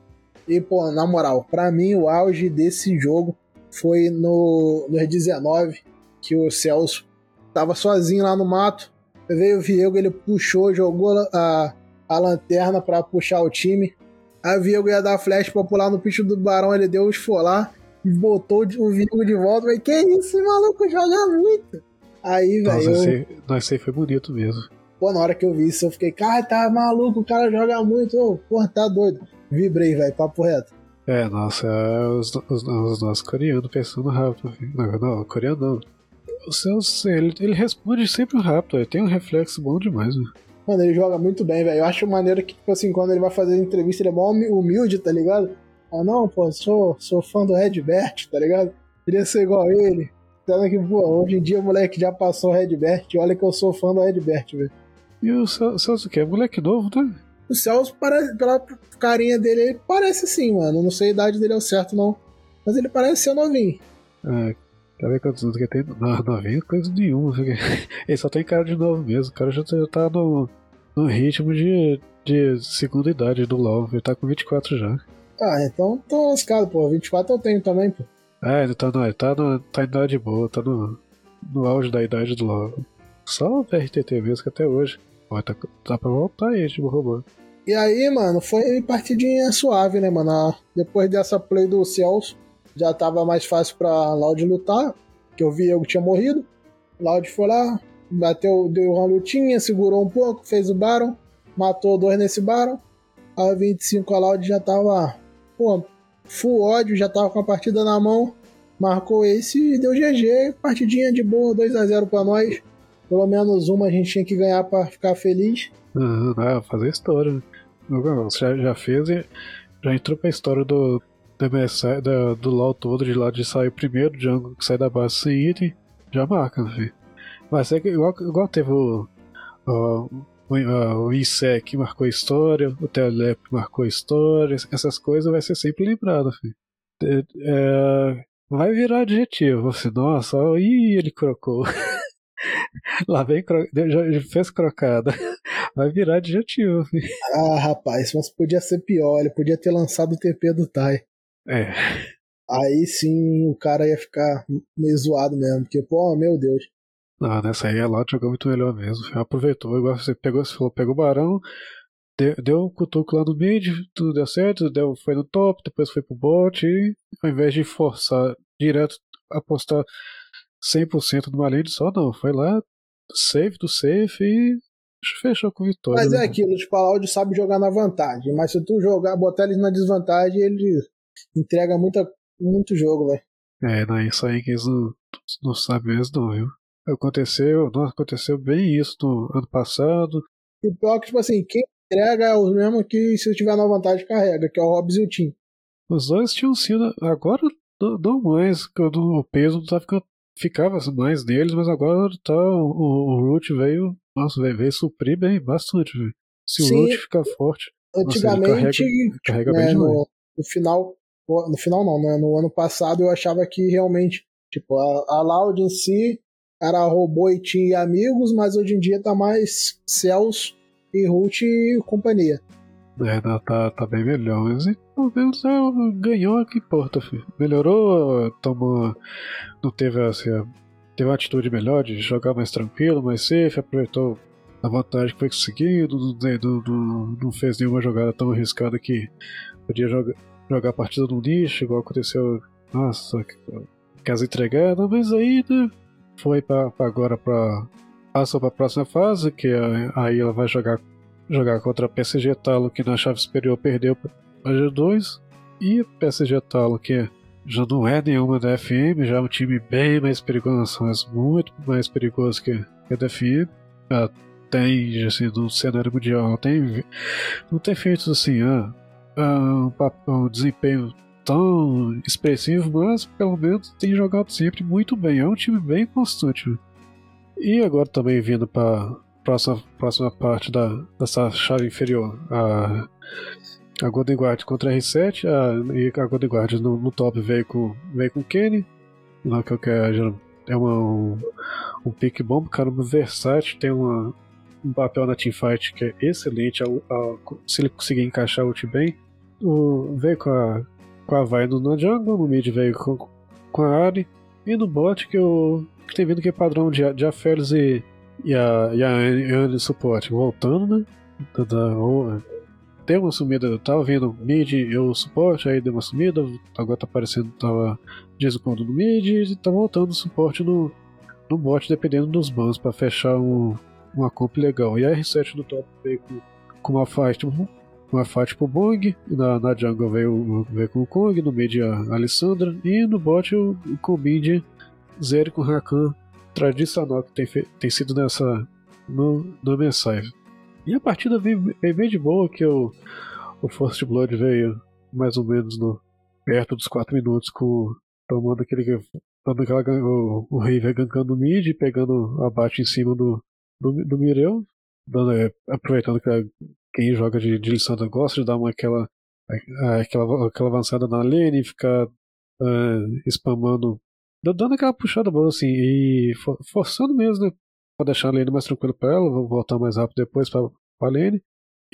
E, pô, na moral, pra mim o auge desse jogo foi no, no 19, que o Celso tava sozinho lá no mato. Veio o Viego, ele puxou, jogou a, a lanterna para puxar o time. Aí o Viego ia dar flash pra pular no picho do Barão, ele deu o esfolar e botou o Viego de volta. Falei, que isso, esse maluco joga muito. Aí, velho. Nossa, eu... aí foi bonito mesmo. Pô, na hora que eu vi isso, eu fiquei, cara, tá maluco, o cara joga muito. Ô, porra, tá doido. Vibrei, velho, papo reto. É, nossa, é os, os, os nossos coreanos pensando rápido. Não, não, coreano não. O Celso, ele, ele responde sempre rápido, ele tem um reflexo bom demais, né? Mano, ele joga muito bem, velho. Eu acho maneiro que, tipo assim, quando ele vai fazer entrevista, ele é mó humilde, tá ligado? Ah, não, pô, sou, sou fã do Redbert, tá ligado? Queria ser igual a ele. Sendo que, pô, hoje em dia o moleque já passou o Redbert, olha que eu sou fã do Redbert, velho. E o Celso o quê? É moleque novo, né? O Celso, parece, pela carinha dele, ele parece sim, mano. Não sei a idade dele ao certo, não. Mas ele parece ser novinho. É, tá vendo quantos anos que tem? Não, novinho, coisa nenhuma. [laughs] Ele só tem cara de novo mesmo. O cara já tá no, no ritmo de, de segunda idade do LoL. Ele tá com 24 já. Ah, então tô lascado, pô. 24 eu tenho também, pô. É, ele tá, no, ele tá, no, tá em idade boa, tá no, no auge da idade do LoL. Só o VRTT mesmo que até hoje. Pô, tá, tá pra voltar aí, tipo, robô. E aí, mano, foi partidinha suave, né, mano? Depois dessa play do Celso, já tava mais fácil pra Loud lutar, que eu vi eu tinha morrido. Loud foi lá, bateu, deu uma lutinha, segurou um pouco, fez o Baron, matou dois nesse Baron. A 25 a Loud já tava, pô, full ódio, já tava com a partida na mão. Marcou esse e deu GG, partidinha de boa, 2 a 0 para nós. Pelo menos uma a gente tinha que ganhar para ficar feliz. Ah, fazer história. Você já, já fez e já entrou pra história do, do, MSI, do, do LoL todo, de lá de sair primeiro, Django que sai da base sem item, já marca, filho. Vai ser igual, igual teve o, o, o, o que marcou a história, o Telep marcou a história, essas coisas vai ser sempre lembrado. É, é, vai virar adjetivo, você, nossa, ih, ele crocou. [laughs] Lá vem, cro... já fez crocada. [laughs] Vai virar adjetivo. Filho. Ah, rapaz, mas podia ser pior. Ele podia ter lançado o TP do Tai. É. Aí sim o cara ia ficar meio zoado mesmo. Porque, pô, meu Deus. Não, nessa aí a Loud jogou muito melhor mesmo. Aproveitou, igual você pegou, você falou, pegou o Barão, deu, deu um cutuco lá no mid, tudo deu certo, deu, foi no top, depois foi pro bot e ao invés de forçar direto apostar 100% numa lane só, não. Foi lá, safe do safe e fechou com vitória. Mas é né? aquilo, tipo, a Loud sabe jogar na vantagem, mas se tu jogar, botar eles na desvantagem, ele entrega muita, muito jogo, velho. É, não, isso aí que eles não, não sabem mesmo, não, viu? Aconteceu, não, aconteceu bem isso no ano passado. E o pior é que, tipo assim, quem entrega é o mesmo que se tiver na vantagem carrega, que é o Hobbs e o Tim. Os dois tinham sido, agora não, não mais, quando o peso não tá ficando ficava mais neles, mas agora tá, o, o Root veio, nossa, veio, veio suprir bem, bastante. Véio. Se Sim, o Root ficar forte, antigamente, nossa, carrega, carrega né, bem no, no, final, no final não, né, no ano passado eu achava que realmente, tipo, a, a Loud em si era robô e tinha amigos, mas hoje em dia tá mais Cells e Root e companhia. É, tá, tá bem melhor, mas pelo menos ganhou aqui importa, filho. Melhorou, tomou. Não teve assim, teve uma atitude melhor de jogar mais tranquilo, mais safe, aproveitou a vantagem que foi conseguido, não, não, não fez nenhuma jogada tão arriscada que podia jogar, jogar a partida no lixo, igual aconteceu. Nossa, casa entregada, mas aí né, foi pra agora pra. Passou pra próxima fase, que aí ela vai jogar jogar contra a PSG Talo, que na chave superior perdeu para G2, e a PSG Talo, que já não é nenhuma da FM, já é um time bem mais perigoso, mas muito mais perigoso que, que a da FM. A tem assim, no cenário mundial. Tem, não tem feito assim, ah, um, um desempenho tão expressivo, mas pelo menos tem jogado sempre muito bem. É um time bem constante. E agora também vindo para próxima próxima parte da dessa chave inferior, a a Golden Guard contra a R7, a, e a Golden Guard no, no, top veio com veio com Kenny, lá que eu quero é uma, um, um pick bom, cara versátil, tem uma, um papel na teamfight que é excelente, se ele conseguir encaixar o ult bem. O, veio com a, com a Vai no, no jungle, no mid veio com, com a Ari, e no bot que, eu, que tem vindo que é padrão de, de Aphelios e, e a, e a Anne suporte voltando, né? Da, da, deu uma sumida, eu tava vendo mid e o suporte, aí deu uma sumida, agora tá aparecendo, tava descontando no mid e tá voltando o suporte no, no bot, dependendo dos bans, para fechar um, uma comp legal. E a R7 no top veio com, com uma fight uma fight pro Bong, na, na jungle veio, veio com o Kong, no mid a Alessandra, e no bot o, o combi de Zeri com Rakan tradicional que tem, tem sido nessa no, no Messiah. E a partida veio, veio bem de boa, que o, o First Blood veio mais ou menos no, perto dos 4 minutos, com tomando aquele. Dando aquela, o, o River gankando o mid, pegando abate em cima do, do, do Mireu, dando, é, aproveitando que a, quem joga de, de Lissandra gosta de dar uma, aquela, aquela, aquela avançada na lane, ficar uh, spamando, dando aquela puxada boa assim, e for, forçando mesmo, né? Pra deixar a lane mais tranquila pra ela, voltar mais rápido depois pra, pra lane.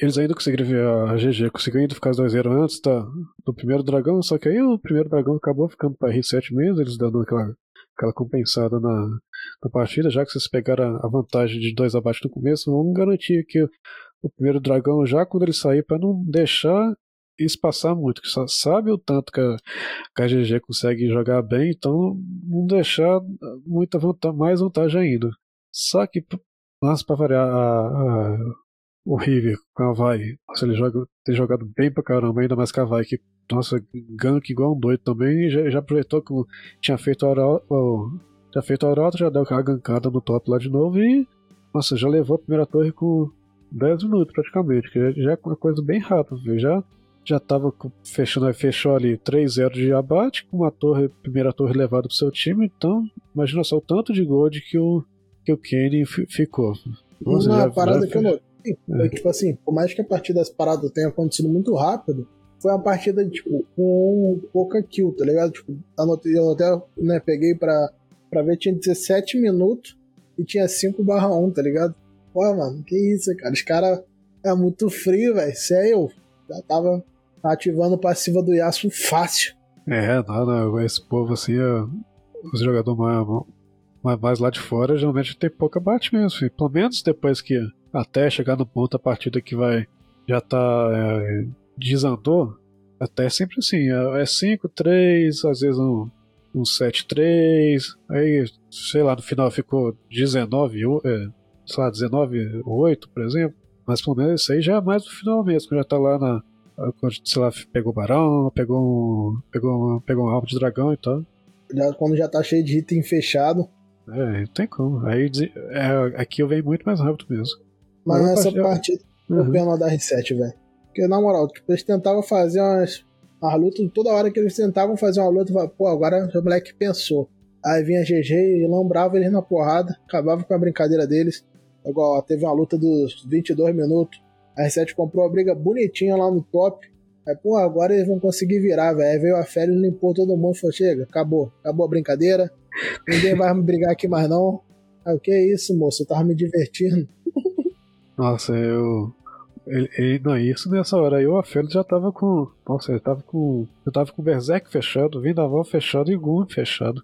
Eles ainda conseguiram ver a GG, conseguiram ainda ficar 2-0 antes tá, do primeiro dragão, só que aí o primeiro dragão acabou ficando pra R7 mesmo, eles dando aquela, aquela compensada na, na partida, já que vocês pegaram a vantagem de dois abaixo no começo, vamos garantir que o primeiro dragão já quando ele sair para não deixar isso passar muito, que sabe o tanto que a, que a GG consegue jogar bem, então não deixar muita vantagem, mais vantagem ainda. Só que, mas para variar, a, a, o River com a Vai, nossa, ele joga, tem jogado bem pra caramba, ainda mais com a Vai, que, nossa, gank igual um doido também, e já, já aproveitou que tinha feito a hora, já feito a hora, já deu aquela gankada no top lá de novo e, nossa, já levou a primeira torre com 10 minutos praticamente, que já, é uma coisa bem rápida, viu? já já tava fechando, fechou ali 3-0 de abate, com uma torre, primeira torre levada pro seu time, então imagina só o tanto de gold que o, que o Kenny ficou. Nossa, uma parada que eu notei, é. tipo assim, por mais que a partida das paradas tenha acontecido muito rápido, foi uma partida, tipo, com pouca kill, tá ligado? Tipo, anotei, eu até né, peguei pra, pra ver, tinha 17 minutos e tinha 5 barra 1, tá ligado? Pô, mano, que isso, cara? Os caras é muito frio, velho. Se é eu, já tava ativando passiva do Yasuo fácil. É, nada, esse povo assim, é, os jogadores mais, mais, lá de fora geralmente tem pouca bate mesmo, filho. pelo menos depois que até chegar no ponto a partida que vai já tá é, desandou, até é sempre assim, é 5-3, é às vezes um, um 7-3, aí sei lá, no final ficou 19, é, sei lá, 19, 8, por exemplo. Mas pelo menos isso aí já é mais no final mesmo, já tá lá na. Quando, sei lá, pegou barão, pegou um. Pegou, pegou um alvo de dragão e tal. Já, quando já tá cheio de item fechado. É, não tem como. Aí é, aqui eu venho muito mais rápido mesmo. Mas nessa partida, uhum. eu pena da R7, velho. Porque na moral, tipo, eles tentavam fazer umas, umas lutas, toda hora que eles tentavam fazer uma luta, pô, agora o moleque pensou. Aí vinha GG e lambrava eles na porrada, acabava com a brincadeira deles. Igual, teve uma luta dos 22 minutos. A R7 comprou uma briga bonitinha lá no top. Aí, pô, agora eles vão conseguir virar, velho. Aí veio a Félix, limpou todo mundo falou: chega, acabou, acabou a brincadeira. Ninguém vai me brigar aqui mais não. Aí, o que é isso, moço? Eu tava me divertindo. Nossa, eu. Ele, ele, não, isso nessa hora aí o Afelio já tava com. Nossa, ele tava com. Eu tava com o Berserk fechado, Vindaval fechado e Gun fechado.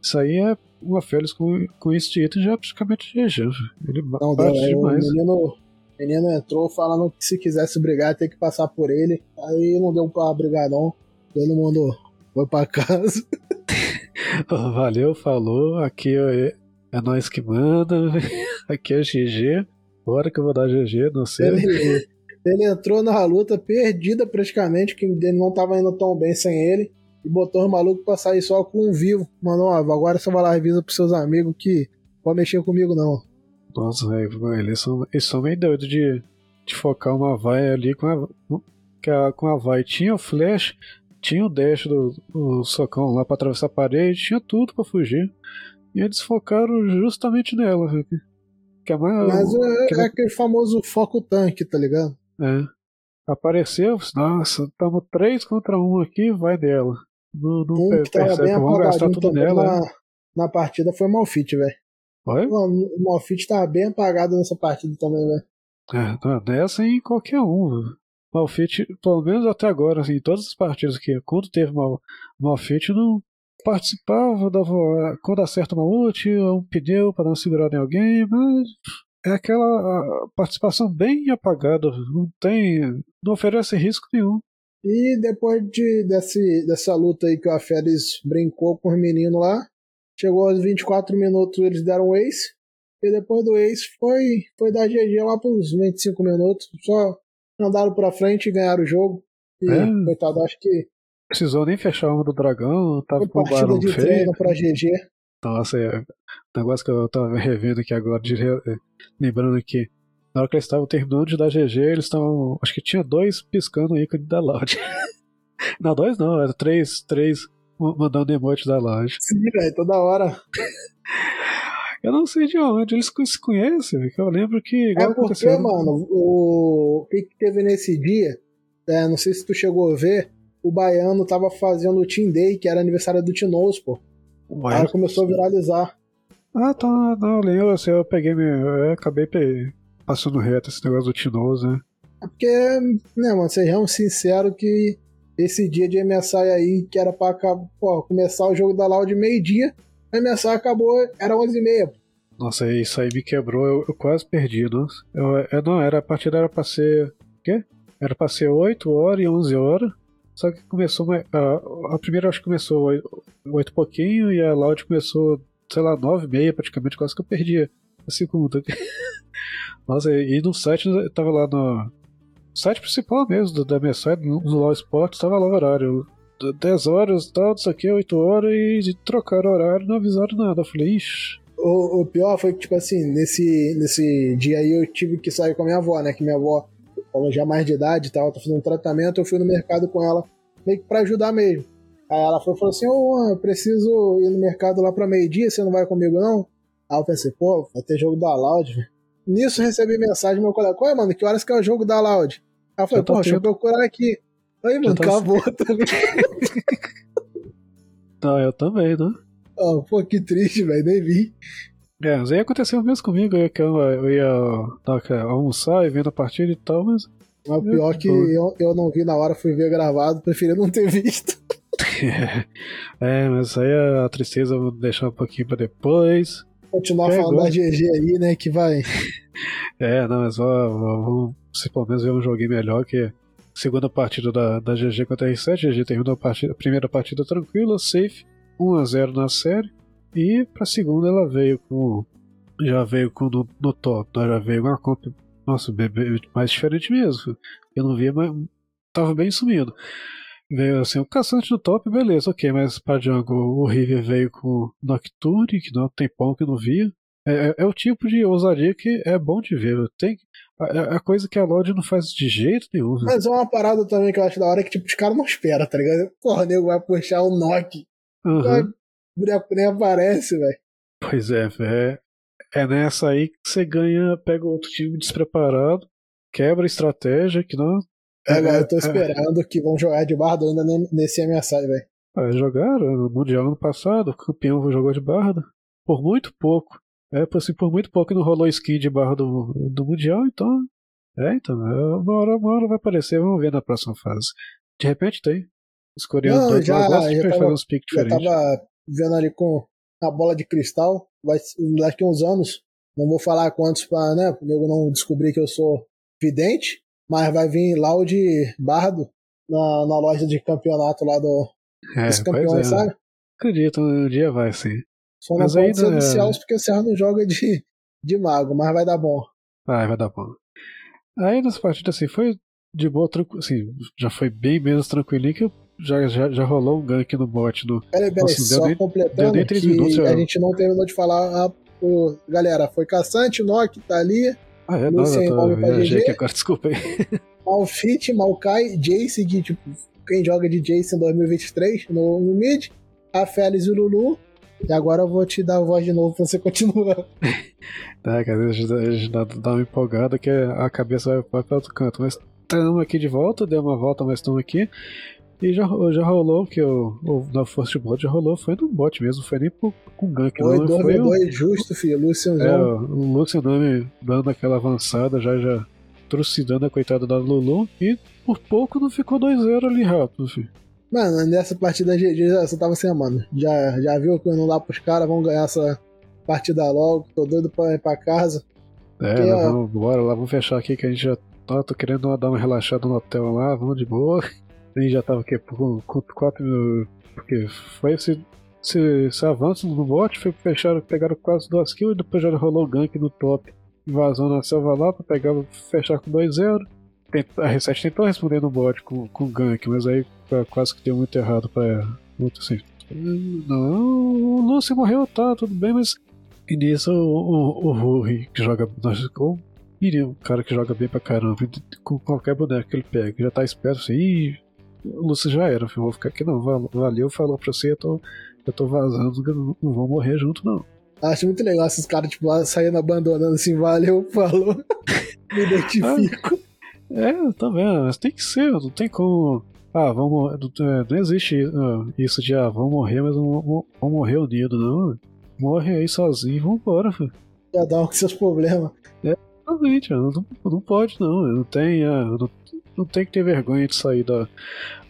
Isso aí é uma Félix com, com esse título já é praticamente GG. Ele não, bate não, demais. O menino, menino entrou falando que se quisesse brigar tem que passar por ele. Aí não deu pra brigar não. Todo mundo foi pra casa. [laughs] Valeu, falou. Aqui é, é nós que manda. [laughs] Aqui é GG. Bora que eu vou dar GG, não sei. Ele, ele entrou na luta perdida praticamente, que ele não tava indo tão bem sem ele e botou os malucos pra sair só com um vivo. Mano, ó, agora você vai lá e avisa pros seus amigos que pode mexer comigo não. Nossa, velho, eles são, eles são meio doidos de, de focar uma vai ali com a, com a vai. Tinha o flash, tinha o dash do, socão lá pra atravessar a parede, tinha tudo pra fugir. E eles focaram justamente nela. Que é mais, Mas é, que é aquele famoso foco tanque, tá ligado? É. Apareceu, nossa, estamos três contra um aqui, vai dela. Não, não Um que tava bem vamos gastar tudo nela. né? na, na partida foi o Malfit, velho. Oi? O Malfit tava bem apagado nessa partida também, velho. É, não, nessa em qualquer um. Malfit, pelo menos até agora, assim, em todas as partidas que quando teve mal, Malfit não participava, dava, quando acerta uma ult, um pneu para uma segurada em alguém, mas é aquela participação bem apagada, não tem, não oferece risco nenhum. E depois de, desse, dessa luta aí que o Aferes brincou com os meninos lá, chegou aos 24 minutos, eles deram um ace. E depois do ace foi, foi dar GG lá pros 25 minutos. Só andaram pra frente e ganharam o jogo. E, É. coitado, acho que Precisou nem fechar uma do dragão, tava com o barão de feio. treino pra GG. Nossa, é, negócio que eu tava revendo aqui agora, de é, lembrando que na hora que eles estavam terminando de dar GG, eles estavam. Acho que tinha dois piscando o ícone da Loud. [laughs] não, dois não, era três, três ma- mandando emote da Loud. Sim, velho, toda hora. [laughs] Eu não sei de onde eles se conhecem, porque eu lembro que. É porque, mano, o, o que, que teve nesse dia, é, não sei se tu chegou a ver, o Baiano tava fazendo o Team Day, que era aniversário do Tinoz, pô. Ué, Aí começou a viralizar. Ah, tá, não, eu assim, eu peguei, eu acabei pe- passando reto esse negócio do Tinoz, né? É porque, né, mano, sejamos sinceros que esse dia de MSI aí, que era pra pô, começar o jogo da Loud meio-dia, a MSI acabou, era 11h30. Nossa, isso aí me quebrou, eu, eu quase perdi, nossa. Eu, eu- não, era, a partida era pra ser. O quê? Era pra ser 8 horas e 11 horas. Só que começou. A, a primeira acho que começou 8, 8 e pouquinho e a Loud começou, sei lá, 9 e meia praticamente, quase que eu perdi a segunda. [laughs] Nossa, e no site, tava lá no. Site principal mesmo do- da MSI, no, no LoL Sports, tava lá o horário. 10 horas, tal, isso aqui, 8 horas, e trocaram horário, não avisaram nada. Eu falei, ixi. O, o pior foi que, tipo assim, nesse, nesse dia aí eu tive que sair com a minha avó, né? Que minha avó, como já mais de idade e tal, tá fazendo um tratamento, eu fui no mercado com ela, meio que pra ajudar mesmo. Aí ela foi e falou assim: Ô, Juan, eu preciso ir no mercado lá pra meio-dia, você não vai comigo não? Aí eu pensei, pô, vai ter jogo da Loud. Nisso recebi mensagem do meu colega: Qual é, mano? Que horas que é o jogo da Loud? Aí eu falei, Já tá pô, deixa eu tendo. procurar aqui. Aí, mano, tá- acabou também. [laughs] Não, eu também, né? Ó, pô, que triste, velho, nem vi. É, mas aí aconteceu mesmo comigo, eu, que eu, eu ia que, almoçar e vendo a partida e tal, mas. Mas o pior É, que eu, eu não vi na hora, fui ver gravado, preferi não ter visto. [laughs] é, mas aí a tristeza eu vou deixar um pouquinho pra depois. Continuar É, falando da GG aí, né? Que vai. É, não, mas vamos se pelo menos ver um joguinho melhor que segunda partida da, da GG contra a R7. A GG terminou a, partida, a primeira partida tranquila, safe, 1x0 na série. E pra segunda ela veio com. Já veio com no, no top, né, já veio uma comp. Nossa, bem- bem- mais diferente mesmo. Eu não via, mas tava bem sumido. Veio assim, o caçante no top, beleza, ok, mas pra jungle o River veio com Nocturne, que não tem pão que não via. É, é- é o tipo de ousadia que é bom de ver. Tem, a, a coisa que a Lodge não faz de jeito nenhum. né? Mas é uma parada também que eu acho da hora que, tipo, os caras não esperam, tá ligado? Porra, o nego vai puxar um. O boneco nem aparece, velho. Pois é, é, é nessa aí que você ganha, pega outro time despreparado, quebra a estratégia, que não. Velho, eu tô é, esperando que vão jogar de bardo ainda ne- nesse MSI, velho. é, jogaram no Mundial ano passado, o campeão jogou de barda. Por muito pouco. É, por, assim, por muito pouco não rolou skin de barra do, do Mundial, então. É, então. é, Uma hora, uma hora vai aparecer, vamos ver na próxima fase. De repente tem. Os coreanos Não, doidos já- lá gostam de já fazer tava- uns piques diferentes. tava vendo ali com a bola de cristal. Vai, daqui uns anos, não vou falar quantos pra, né, pro nego não descobrir que eu sou vidente, mas vai vir Loud Bardo na, na loja de campeonato lá do, É, dos campeões, é. sabe? Acredito, um dia vai sim. Só não Mas pode ainda ser do é- Celso porque o Serra não joga de, de mago, mas vai dar bom. Vai, vai dar bom. Aí nessa partida assim, foi de boa, tranquilo. Assim, já foi bem menos tranquilinho que já, já, já rolou um gank no bot no. Peraí, peraí, deu só nem- completando nem que minutos, a já- gente não terminou de falar a, O, galera, foi Caçante, Nock, tá ali. Ah, é, não, eu tô, viajei aqui [laughs] agora, desculpa aí. Malfit, Maokai, Jace, de tipo, quem joga de Jace em 2023 no, no mid, a Félix e o Lulu. E agora eu vou te dar a voz de novo pra você continuar. [laughs] tá, cara, a gente dá, dá uma empolgada que a cabeça vai, vai para outro canto. Mas estamos aqui de volta, deu uma volta, mas estamos aqui. E já, já rolou que o, o na First Blood já rolou, foi no bot mesmo, foi nem pro, com gank. Foi, não, foi o, justo, filho, Lucian é, o Lucian dando aquela avançada, já já trucidando a coitada da Lulu, e por pouco não ficou 2-0 ali rápido, filho. Mano, nessa partida GG você tava assim, mano. Já, já viu que eu não dá pros caras, vamos ganhar essa partida logo, tô doido pra ir pra casa. É, Porque, vamos, bora lá, vamos fechar aqui que a gente já tá, tô querendo dar uma relaxada no hotel lá, vamos de boa. Gente já tava aqui com, com 4 minutos, porque foi esse, esse, esse avanço no bot, foi fecharam, pegaram quase 2 kills, depois já rolou o gank no top, invasão na selva lá pra pegar, fechar com 2-0 a Reset tentou responder no bot com, com gank, mas aí quase que deu muito errado pra muito assim. Não, o Lúcio morreu, tá, tudo bem, mas. E nisso o, o, o Rui, que joga. Ou Miriam, um cara que joga bem pra caramba, com qualquer boneco que ele pega, já tá esperto assim, o Lúcio já era, filho, vou ficar aqui não, valeu, falou pra você, eu tô, eu tô vazando, não, não vou morrer junto não. Acho muito legal esses caras, tipo, saindo abandonando assim, valeu, falou, [laughs] me identifico. É, tá vendo, mas tem que ser, não tem como. Ah, vamos. Não, não existe uh, isso de, ah, vamos morrer, mas não vamos morrer unido, não. Morre aí sozinho e vambora, filho. Cada um com seus problemas. É, exatamente, não, não pode não. Não tem, ah, não, não tem que ter vergonha de sair da,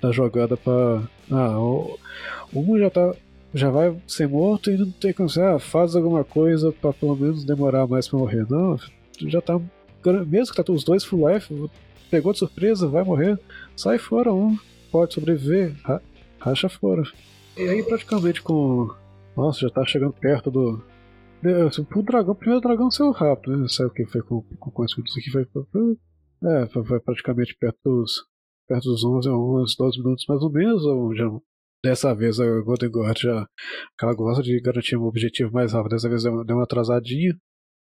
da jogada pra. Ah, o, um já tá. Já vai ser morto e não tem como ser, ah, faz alguma coisa pra pelo menos demorar mais pra morrer. Não, já tá. Mesmo que tá os dois full life, pegou de surpresa, vai morrer, sai fora um, pode sobreviver, ra racha fora. E aí praticamente com. Nossa, já tá chegando perto do. O dragão, o primeiro dragão saiu rápido, né? Saiu o que foi com, com, com isso aqui foi. É, foi, praticamente perto dos. Perto dos 11, 11, 12 minutos mais ou menos, ou já, Dessa vez a Golden Guard já. Ela gosta de garantir um objetivo mais rápido. Dessa vez deu uma atrasadinha.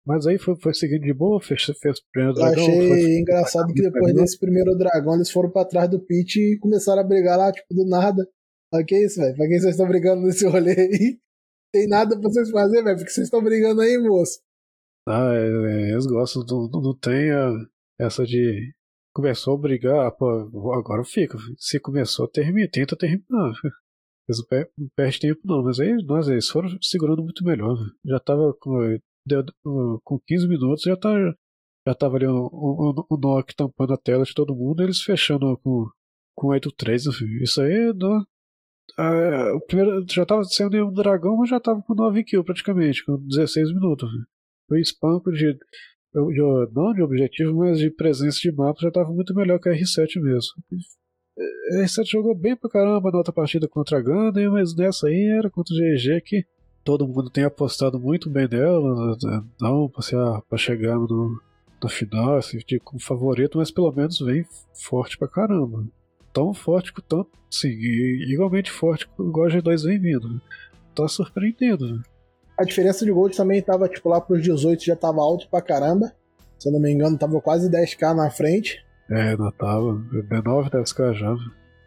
Mas aí foi, foi seguindo de boa, fez, fez o primeiro dragão. Eu achei foi, engraçado que depois desse primeiro dragão eles foram pra trás do Pit e começaram a brigar lá, tipo, do nada. Olha que isso, velho? Pra quem vocês estão brigando nesse rolê aí? Tem nada pra vocês fazerem, velho? Porque vocês estão brigando aí, moço. Ah, é, é, eles gostam, não, não tem a, essa de. Começou a brigar, pô, agora fica. Se começou, termina, tenta terminar. Eles não perdem tempo, não, mas aí, nós, eles foram segurando muito melhor. Já tava com com 15 minutos já tá já tava ali o, o, o Nock tampando a tela de todo mundo, eles fechando com, com 8-3, isso aí não, ah, o primeiro, já tava sendo nenhum dragão, mas já tava com 9 kills praticamente, com 16 minutos. O espanco de, não de objetivo, mas de presença de mapa já tava muito melhor que a R7 mesmo. A R7 jogou bem pra caramba na outra partida contra a Gundam, mas nessa aí era contra o GG que todo mundo tem apostado muito bem nela, né? não para chegar no, no final, assim, como favorito, mas pelo menos vem forte pra caramba. Tão forte que tanto, sim, igualmente forte igual a G2 vem vindo. Né? Tá surpreendendo. A diferença de gold também tava, tipo, lá pros 18 já tava alto pra caramba. Se eu não me engano, tava quase 10k na frente. É, não tava. 9, 10k já.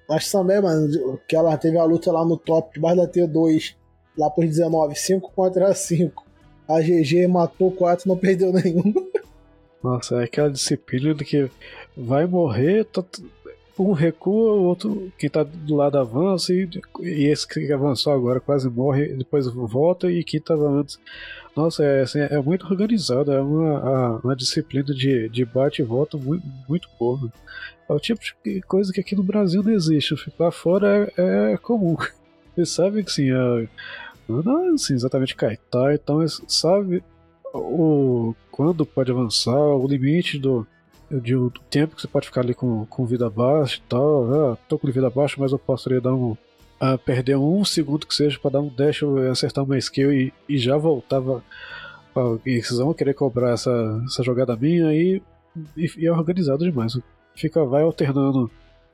Mas também, mano, que ela teve a luta lá no top, debaixo da T2 lá por 19, 5 contra 5. A GG matou 4, não perdeu nenhum. [laughs] Nossa, é aquela disciplina de que vai morrer, tá, um recua, o outro que tá do lado avança, e, e esse que avançou agora quase morre, depois volta e quem tava antes. Nossa, é, assim, é muito organizado, é uma, uma disciplina de, de bate e volta muito, muito boa. É o tipo de coisa que aqui no Brasil não existe, lá fora é, é comum. [laughs] Você sabe que sim, a, não é assim, exatamente kaitar, então sabe o, quando pode avançar, o limite do, de, do tempo que você pode ficar ali com, com vida baixa e tal. Ah, tô com vida baixa, mas eu posso ali dar um. Ah, perder um segundo que seja para dar um dash, acertar uma skill e, e já voltava. Ah, e vocês vão querer cobrar essa, essa jogada minha e, e, e é organizado demais. Fica, vai alternando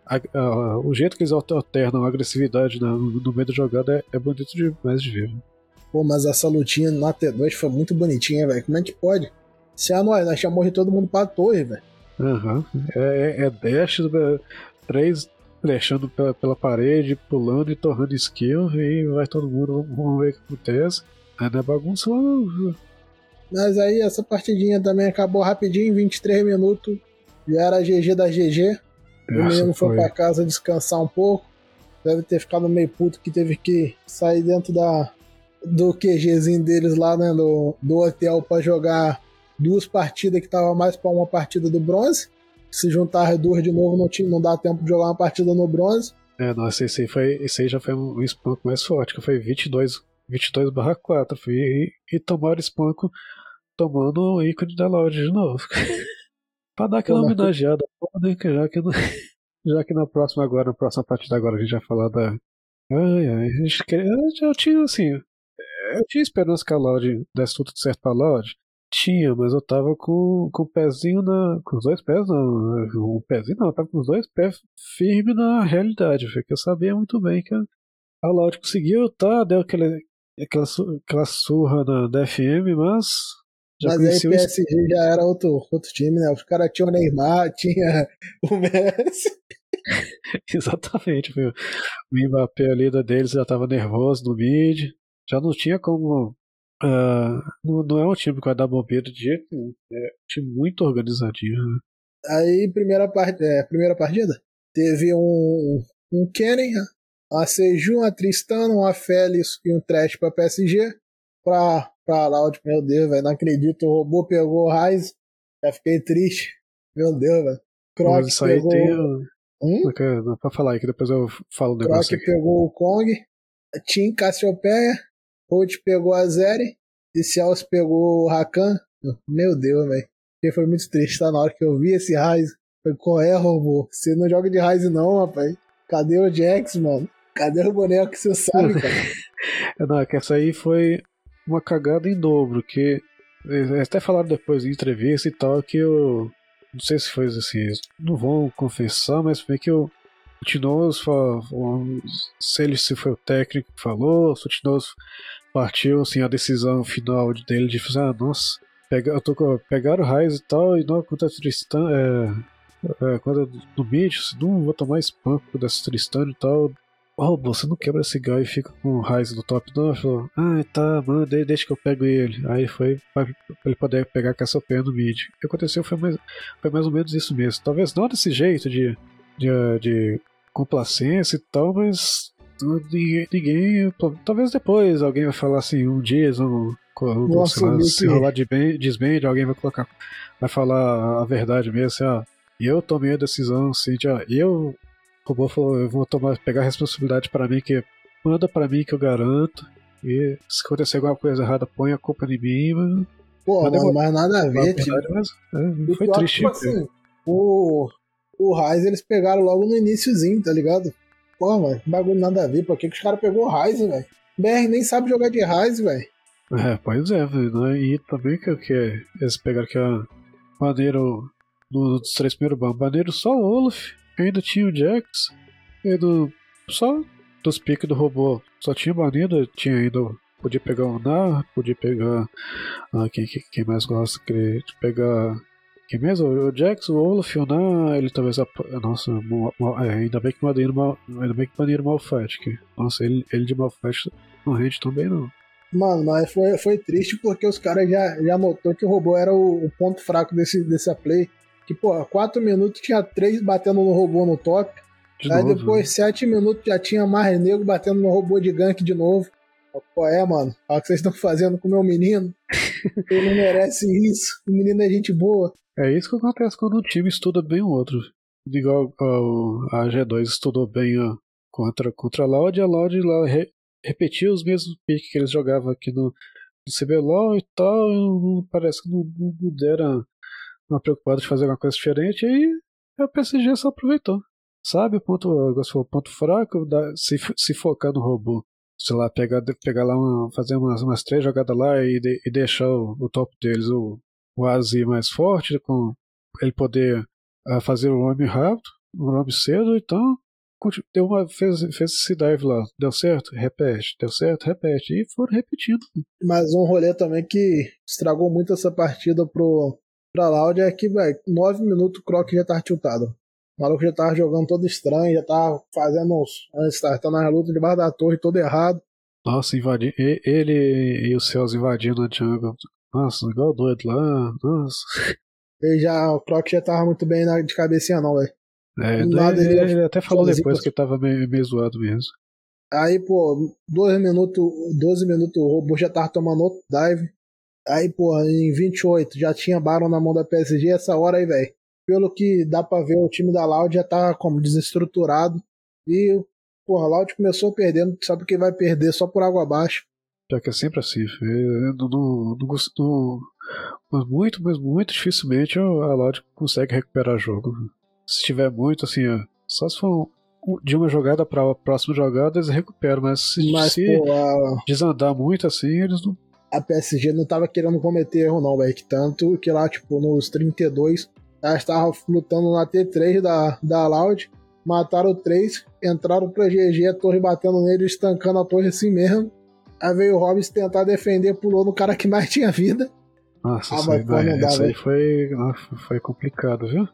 a, a, o jeito que eles alternam a agressividade no, meio da jogada é, é bonito demais de ver. Pô, mas essa lutinha na T2 foi muito bonitinha, velho. Como é que pode? Se a nós, nós chamamos de todo mundo pra torre, velho. Uhum. É, é dash, três flechando pela, pela parede, pulando e torrando skill, e vai todo mundo, vamos ver o que acontece. Aí não é bagunça não. Mas aí essa partidinha também acabou rapidinho, 23 minutos. Já era GG da GG. O menino foi, foi pra casa descansar um pouco. Deve ter ficado meio puto que teve que sair dentro da, do QGzinho deles lá, né? Do, do hotel para jogar duas partidas que tava mais para uma partida do bronze. Se juntar as duas de novo, não, tinha, não dá tempo de jogar uma partida no bronze. É, nossa, esse aí, foi, esse aí já foi um espanco mais forte, que foi 22, 22 barra 4. Fui, e, e tomaram espanco tomando o ícone da loja de novo. [laughs] pra dar aquela Pô, homenageada, né, já que, [laughs] já que na próxima agora, na próxima partida agora a gente vai falar da. Ai, ai, a gente quer, eu, eu tinha assim. Eu tinha esperança que a Loud desse tudo certo pra Loud. Tinha, mas eu tava com, com o pezinho na. Com os dois pés, não. Um pezinho não, eu tava com os dois pés firme na realidade, porque eu sabia muito bem que a, Loud conseguiu, tá? Deu aquele, aquela, aquela surra na, da FM, mas. Já mas aí o PSG já era outro, outro time, né? Os caras tinham o Neymar, [laughs] tinha o Messi. [laughs] Exatamente, viu? O Mbappé, a líder deles, já tava nervoso no mid. Já não tinha como Uh, não, não, é um time que vai dar bobeira de jeito nenhum. É um time muito organizadinho. Né? Aí, primeira, part... é, primeira partida, teve um, um Kenny, a Seju, a Tristana, uma Félix e um Trash pra PSG. Pra, pra Loud, meu Deus, velho, não acredito. O robô pegou o Raiz. Já fiquei triste. Meu Deus, velho. Croc isso pegou... aí tem. Hum? Não, pra falar aí que depois eu falo o negócio. Croc pegou o Kong. Team Cassiopeia Holt pegou a Zeri e Celso pegou o Rakan. Meu Deus, velho. Porque foi muito triste, tá? Na hora que eu vi esse Raiz. Foi, qual é, robô? Você não joga de Raiz não, rapaz. Cadê o Jax, mano? Cadê o boneco que você sabe, [laughs] cara? não, é que essa aí foi uma cagada em dobro, que eles até falaram depois em entrevista e tal que eu não sei se foi assim, não vão confessar, mas foi que o Tinoso se ele se foi o técnico que falou, se o Tinoso partiu assim, a decisão final dele de fazer, ah, nossa, pega, eu tô, pegaram o Raiz e tal, e não contra Tristan, é, é, quando no mid, não vou tomar espanco dessa Tristan e tal. Oh, você não quebra esse gal e fica com o Raiz no top, não? Falou, ah, tá, mano, deixa que eu pego ele. Aí foi pra ele poder pegar Cassiopeia no mid. O que aconteceu foi mais, foi mais ou menos isso mesmo. Talvez não desse jeito de, de, de complacência e tal, mas ninguém, ninguém, Talvez depois alguém vai falar assim, um dia um, Nossa, lá, se rolar de bem, desband, alguém vai colocar. Vai falar a verdade mesmo, assim, ó. Eu tomei a decisão, assim, de, ó, eu. O robô falou, eu vou tomar, pegar a responsabilidade para mim, que manda para mim que eu garanto. E se acontecer alguma coisa errada, põe a culpa em mim, mas. Pô, mas, mano, mas nada a ver, tipo. Mas, é, foi triste. Tipo assim, o, o Raiz eles pegaram logo no iníciozinho, tá ligado? Pô, mano, bagulho nada a ver. Por que, que os caras pegou o Raiz, velho? BR nem sabe jogar de Raiz, velho. É, pois é, né? E também que, que eles pegaram que a maneiro nos três primeiros maneiro só o Olaf, ainda tinha o Jax, e do, só dos piques do robô, só tinha maneiro, tinha ainda. Podia pegar o Nar, podia pegar. Ah, quem, quem mais gosta de pegar que mesmo? O Jax, o Olaf, o Nan, ele talvez. Nossa, é, ainda bem que baniram mal, ainda bem que baniram Malfat. Que, nossa, ele, ele de Malfat não rende tão bem, não. Mano, mas foi, foi triste porque os caras já, já notou que o robô era o, o, ponto fraco desse, dessa play. Que, pô, 4 minutos tinha 3 batendo no robô no top. De aí novo, depois, 7 né? minutos, já tinha mais nego batendo no robô de gank de novo. Qual é, mano? Olha o que vocês estão fazendo com o meu menino. [laughs] Ele não merece isso. O menino é gente boa. É isso que acontece quando um time estuda bem o outro. Igual a G2 estudou bem a, contra, contra a Loud, a Loud lá re, repetiu os mesmos piques que eles jogavam aqui no, no CBLOL e tal. E parece que não, não deram uma preocupada de fazer alguma coisa diferente. E aí a PSG só aproveitou. Sabe o ponto, o ponto fraco? Se, se focar no robô sei lá, pegar, pegar lá, uma, fazer umas, umas três jogadas lá e, de, e deixar o, o, top deles, o, o Asi mais forte, com ele poder uh, fazer o homem rápido, o homem cedo, então deu uma, fez, fez esse dive lá. Deu certo? Repete. Deu certo? Repete. E foram repetindo. Mas um rolê também que estragou muito essa partida pro, pra Loud é que, velho, nove minutos o Croc já tava tiltado. O maluco já tava jogando todo estranho, já tava fazendo uns. Startando na luta debaixo da torre todo errado. Nossa, invadir. Ele e os céus invadindo a jungle. Nossa, igual doido lá. Nossa. Ele já, o Croc já tava muito bem na, de cabecinha, não, velho. É, ele, ele, ele, até falou depois que tava meio, meio zoado mesmo. Aí, pô, 12 minutos, 12 minutos o robô já tava tomando outro dive. Aí, pô, em 28 já tinha Baron na mão da PSG. Essa hora aí, velho. Pelo que dá pra ver, o time da Loud já tá como desestruturado. E, porra, a Loud começou perdendo, sabe que vai perder só por água abaixo. Já que é sempre assim, não, não, não, não, mas muito, mas muito dificilmente a Loud consegue recuperar jogo. Se tiver muito, assim, só se for de uma jogada para a próxima jogada eles recuperam, mas se, mas, se pô, a... desandar muito assim, eles não. A PSG não tava querendo cometer erro, não, velho. Tanto que lá, tipo, nos 32, ela estava lutando na T3 da, da Loud, mataram três, entraram pra GG, a torre batendo nele, estancando a torre assim mesmo. Aí veio o Hobbs tentar defender, pulou no cara que mais [laughs] tinha vida. Nossa, ah, isso, aí, dá, isso aí foi, foi complicado, viu?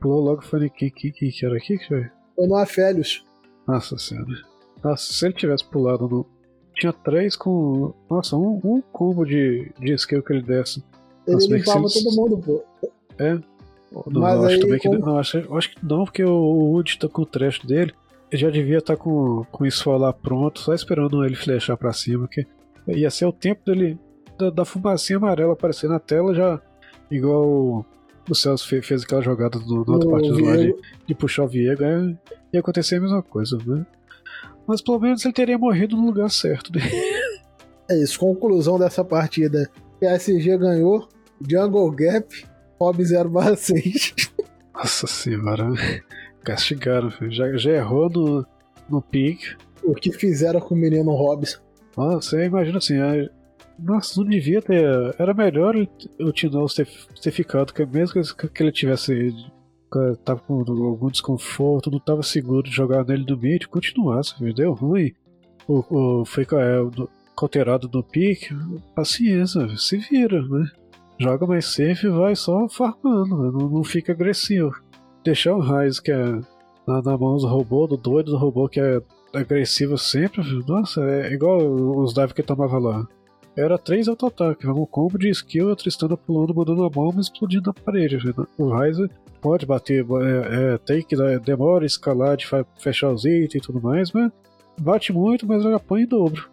Pulou logo falei que que que que era aqui que foi? Foi no Afélios. Nossa senhora. Nossa, se ele tivesse pulado no. Tinha três com. Nossa, um, um combo de, de skill que ele desse. Ele Nossa, limpava todo mundo, pô. É. Não, Mas acho também como... que. Não, acho, acho que não, porque o, o Wood tá com o trash dele. Ele já devia estar tá com, com isso lá pronto, só esperando ele flechar pra cima. Que ia ser o tempo dele. Da, da fumacinha amarela aparecer na tela já. Igual o Celso fez, fez aquela jogada do, do outro partido lá de, de, puxar o Viego, é, ia acontecer a mesma coisa, né? Mas pelo menos ele teria morrido no lugar certo. Né? [laughs] É isso, conclusão dessa partida. PSG ganhou, Jungle Gap, Hob 0/6. Nossa senhora, castigaram, filho. Já, já errou no, no pique. O que fizeram com o menino Hobbs? Nossa, você imagina assim, nossa, não devia ter. Era melhor o Tinoz ter, ter ficado, que mesmo que ele tivesse. Tava com algum desconforto, não tava seguro de jogar nele do mid, continuasse, viu? deu ruim. O, o foi é, alterado no pique, paciência, se vira, né? Joga mais safe e vai só farmando, né? não, não fica agressivo. Deixar o Raiz, que é na, na mão do robô, do doido do robô, que é agressivo sempre, nossa, é igual os dives que ele tomava lá. Era três auto-ataques, um combo de skill, a Tristana pulando, mandando a bomba e explodindo na parede. O Ryzer pode bater, é, é, tem que dar, demora escalar de fechar os itens e tudo mais, mas bate muito, mas apanha em dobro.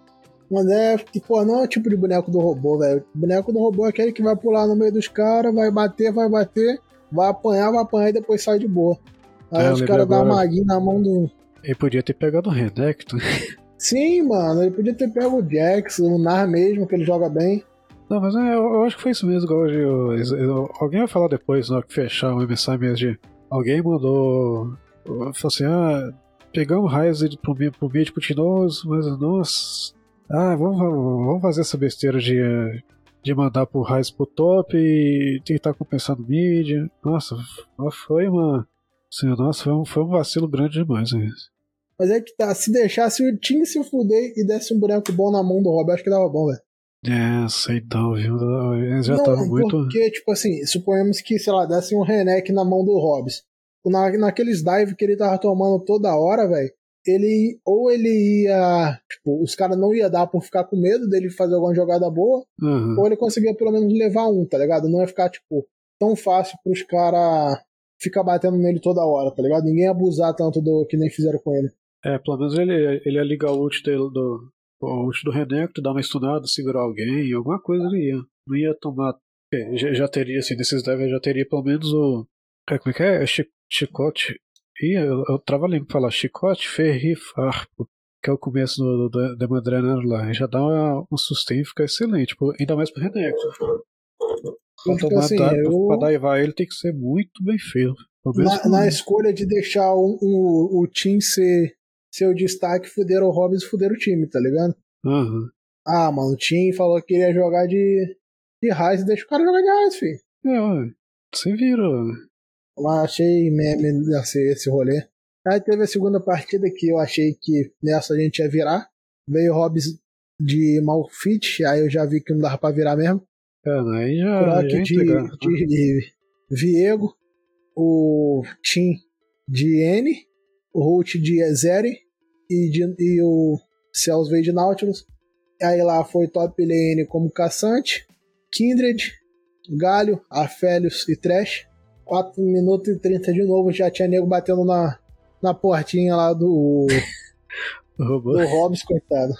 Mas é, tipo, não é o tipo de boneco do robô, velho. O boneco do robô é aquele que vai pular no meio dos caras, vai bater, vai bater, vai apanhar, vai apanhar e depois sai de boa. Aí é, os caras dão uma maguinha na mão do. Ele podia ter pegado o Renekton. Sim, mano, ele podia ter pego o Jax, o Nar mesmo, que ele joga bem. Não, mas é, eu, eu, acho que foi isso mesmo, igual eu, eu, alguém vai falar depois, na hora que fechar o MSI mesmo, de alguém mandou, falou assim, ah, pegamos raios pro, pro mid continuoso, mas nossa, ah, vamos, vamos fazer essa besteira de, de mandar pro raiz pro top e tentar compensar no mid. Nossa, foi uma, assim, nossa, foi um, foi um vacilo grande demais isso. Mas é que tá, se deixasse o Tim se fuder e desse um boneco bom na mão do Rob, acho que dava bom, velho. É, sei não, viu? Eles já estavam muito. Porque, tipo assim, suponhamos que, sei lá, desse um Renek na mão do Hobbs. Na, naqueles dive que ele tava tomando toda hora, velho, ele ou ele ia. Tipo, os caras não ia dar por ficar com medo dele fazer alguma jogada boa, uhum. ou ele conseguia pelo menos levar um, tá ligado? Não ia ficar, tipo, tão fácil pros caras ficar batendo nele toda hora, tá ligado? Ninguém abusar tanto do que nem fizeram com ele. É, pelo menos ele, ele ia ligar o ult dele do. O ult do Renekton, dar uma estunada, segurar alguém, alguma coisa ele ia. Não ia tomar. É, já, já, teria, assim, desses devs já teria pelo menos o. É, como é que é? é chicote. Ih, eu, eu trava pra falar. Chicote, ferri, farpo. Que é o começo do, do, lá. Já dá uma, um sustain e fica excelente. Tipo, ainda mais pro Renekton. Pra, tomar assim, dado, eu... pra daivar ele tem que ser muito bem feito. Na, na, escolha de deixar um, um, o Team ser seu destaque fuderam o Hobbs e fuderam o time, tá ligado? Uhum. Ah, mano, o Tim falou que queria jogar de, de Raiz, deixa o cara jogar de Raiz, filho. É, ué. Você vira, Mas achei meme esse, esse rolê. Aí teve a segunda partida que eu achei que nessa a gente ia virar. Veio o Hobbs de Malfit, aí eu já vi que não dava pra virar mesmo. É, aí já. Croc já de, entregar. de Viego, o Tim de N, o Holt de Ezeri e, de- e o Cells veio de Nautilus. Aí lá foi top lane como Caçante, Kindred, Galho, Afélios e Trash. 4 minutos e 30 de novo, já tinha nego batendo na, na portinha lá do, [laughs] do Hobbs, coitado.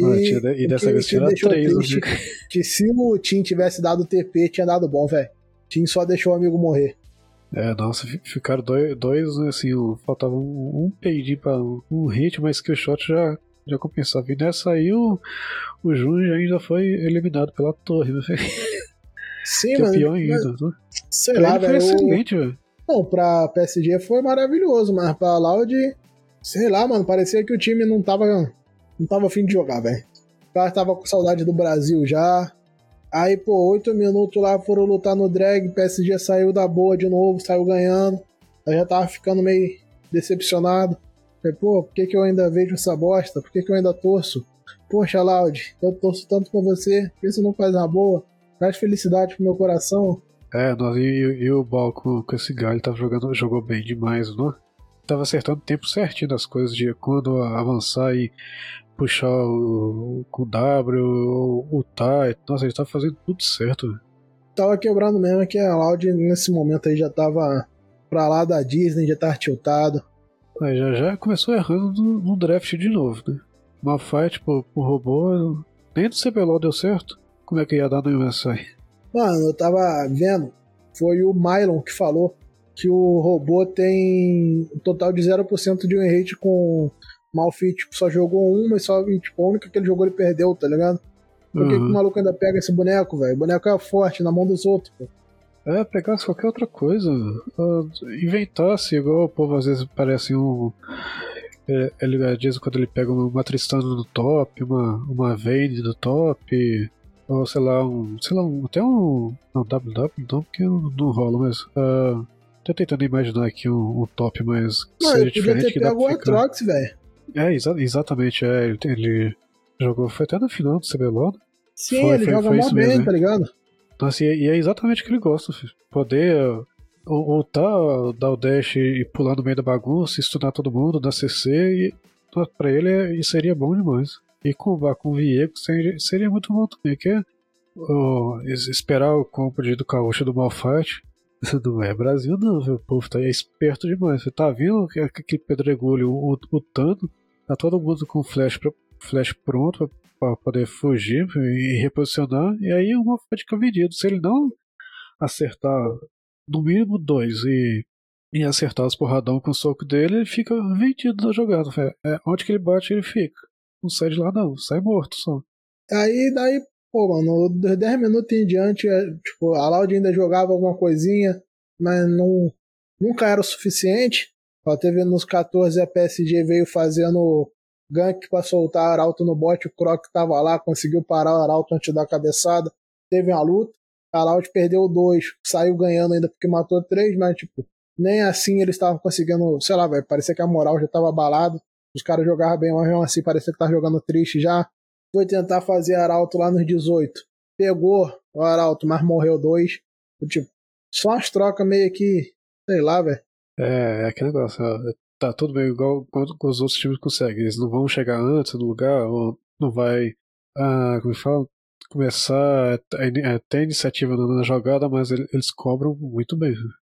Ah, e o dessa vez tinha deixou três, né? triste [laughs] que se o Tim tivesse dado TP, tinha dado bom, velho. Tim só deixou o amigo morrer. É, nossa, fi- ficaram dois, dois assim, o- faltava um, um PD pra um, hit, mas que o shot já, já compensava. E nessa aí o, o Júnior ainda foi eliminado pela torre, né? [laughs] Sim, Que é mas- ainda. né? Sei Pra lá, foi eu- excelente, velho. Não, pra PSG foi maravilhoso, mas pra Loud, sei lá, mano, parecia que o time não tava. Não tava afim de jogar, velho. O cara tava com saudade do Brasil já. Aí, pô, oito minutos lá foram lutar no drag, PSG saiu da boa de novo, saiu ganhando. Aí já tava ficando meio decepcionado. Falei, pô, por que, que eu ainda vejo essa bosta? Por que, que eu ainda torço? Poxa, Loud, eu torço tanto com você, por que você não faz uma boa? Traz felicidade pro meu coração. É, nossa, e, e- o Bal com, esse galho tava jogando, jogou bem demais, não? Tava acertando o tempo certinho das coisas, de quando avançar e puxar o, o- W, o, o Tai. Nossa, ele tava fazendo tudo certo. tava quebrando mesmo, é que a Loud nesse momento aí já tava pra lá da Disney, já tava tiltado. Aí já, já começou errando no, no draft de novo, né? Uma fight pro, pro robô, nem do CBLOL deu certo. Como é que ia dar no MSI? Mano, eu tava vendo, foi o Mylon que falou que o robô tem um total de 0% de win rate com Malfit, tipo, só jogou uma e só, tipo, a única que ele jogou ele perdeu, tá ligado? Por que, que o Uhum. maluco ainda pega esse boneco, velho? O boneco é forte na mão dos outros, pô. É, pegasse qualquer outra coisa. ah, inventasse, igual o povo às vezes parece um. é, Ele às vezes quando ele pega uma Tristana no top, uma, uma Vayne no top, ou sei lá, um. sei lá, um, até um. Não, WW não, porque não, não rola, mas. ah, tô tentando imaginar aqui um, um top mais. que Mano, seja diferente ter que dá pego o. Atrox, velho. É, exa- exatamente, é. Ele, jogou, foi até no final do CBLOL, né? Sim, Foi- ele foi- joga foi mó bem, tá ligado? Nossa, e, e é exatamente o que ele gosta, filho. Poder uh, ultar, dar o dash e pular no meio da bagunça, estudar todo mundo, dar CC, e pra ele é- seria bom demais. E combar com o seria, seria muito bom também, que é es- esperar o de do Caúcha do Malfight. [laughs] Não é Brasil não, viu? o povo tá aí esperto demais. Você tá vendo que- aquele pedregulho lutando, tá todo mundo com flash, pra- flash pronto para poder fugir e reposicionar, e aí uma fica vendido. Se ele não acertar no mínimo dois e, e acertar os porradão com o soco dele, ele fica vendido na jogada. É, onde que ele bate, ele fica. Não sai de lá, não, sai morto só. Aí, daí, pô, mano, dos 10 minutos em diante, é, tipo, a Loud ainda jogava alguma coisinha, mas não, nunca era o suficiente. Ó, teve nos 14 a PSG veio fazendo gank pra soltar Arauto no bot, o Croc tava lá, conseguiu parar o Arauto antes da cabeçada. Teve uma luta, a Loud perdeu dois, saiu ganhando ainda porque matou três, mas tipo, nem assim eles estavam conseguindo, sei lá, velho, parecia que a moral já tava abalada. Os caras jogavam bem, mas assim parecia que tava jogando triste já foi tentar fazer Arauto lá nos 18. Pegou o Arauto, mas morreu dois. Tipo, só umas trocas meio que. Sei lá, velho. É, é aquele negócio, ó, tá tudo bem igual quando os outros times conseguem. Eles não vão chegar antes no lugar, ou não vai, ah, como é fala? Começar a, a ter iniciativa na, na jogada, mas ele- eles cobram muito bem.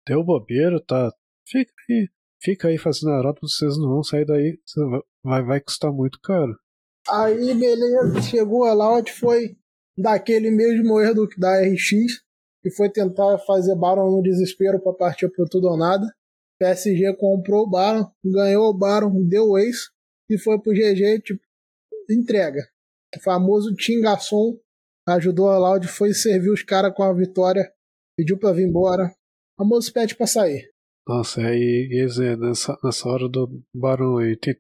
Deu bobeira, tá? Fica aí, fica aí fazendo arauto, vocês não vão sair daí, vai- vai, custar muito caro. Aí, beleza, chegou a Loud, foi daquele mesmo erro da RX, que foi tentar fazer Baron no desespero pra partir pro tudo ou nada. PSG comprou o Baron, ganhou o Baron, deu o Ace e foi pro GG, tipo, entrega. O famoso Tingaçon ajudou a Loud, foi servir os caras com a vitória, pediu pra vir embora. Famoso pede pra sair. Nossa, aí eles, é, nessa, nessa hora do barão aí, tem-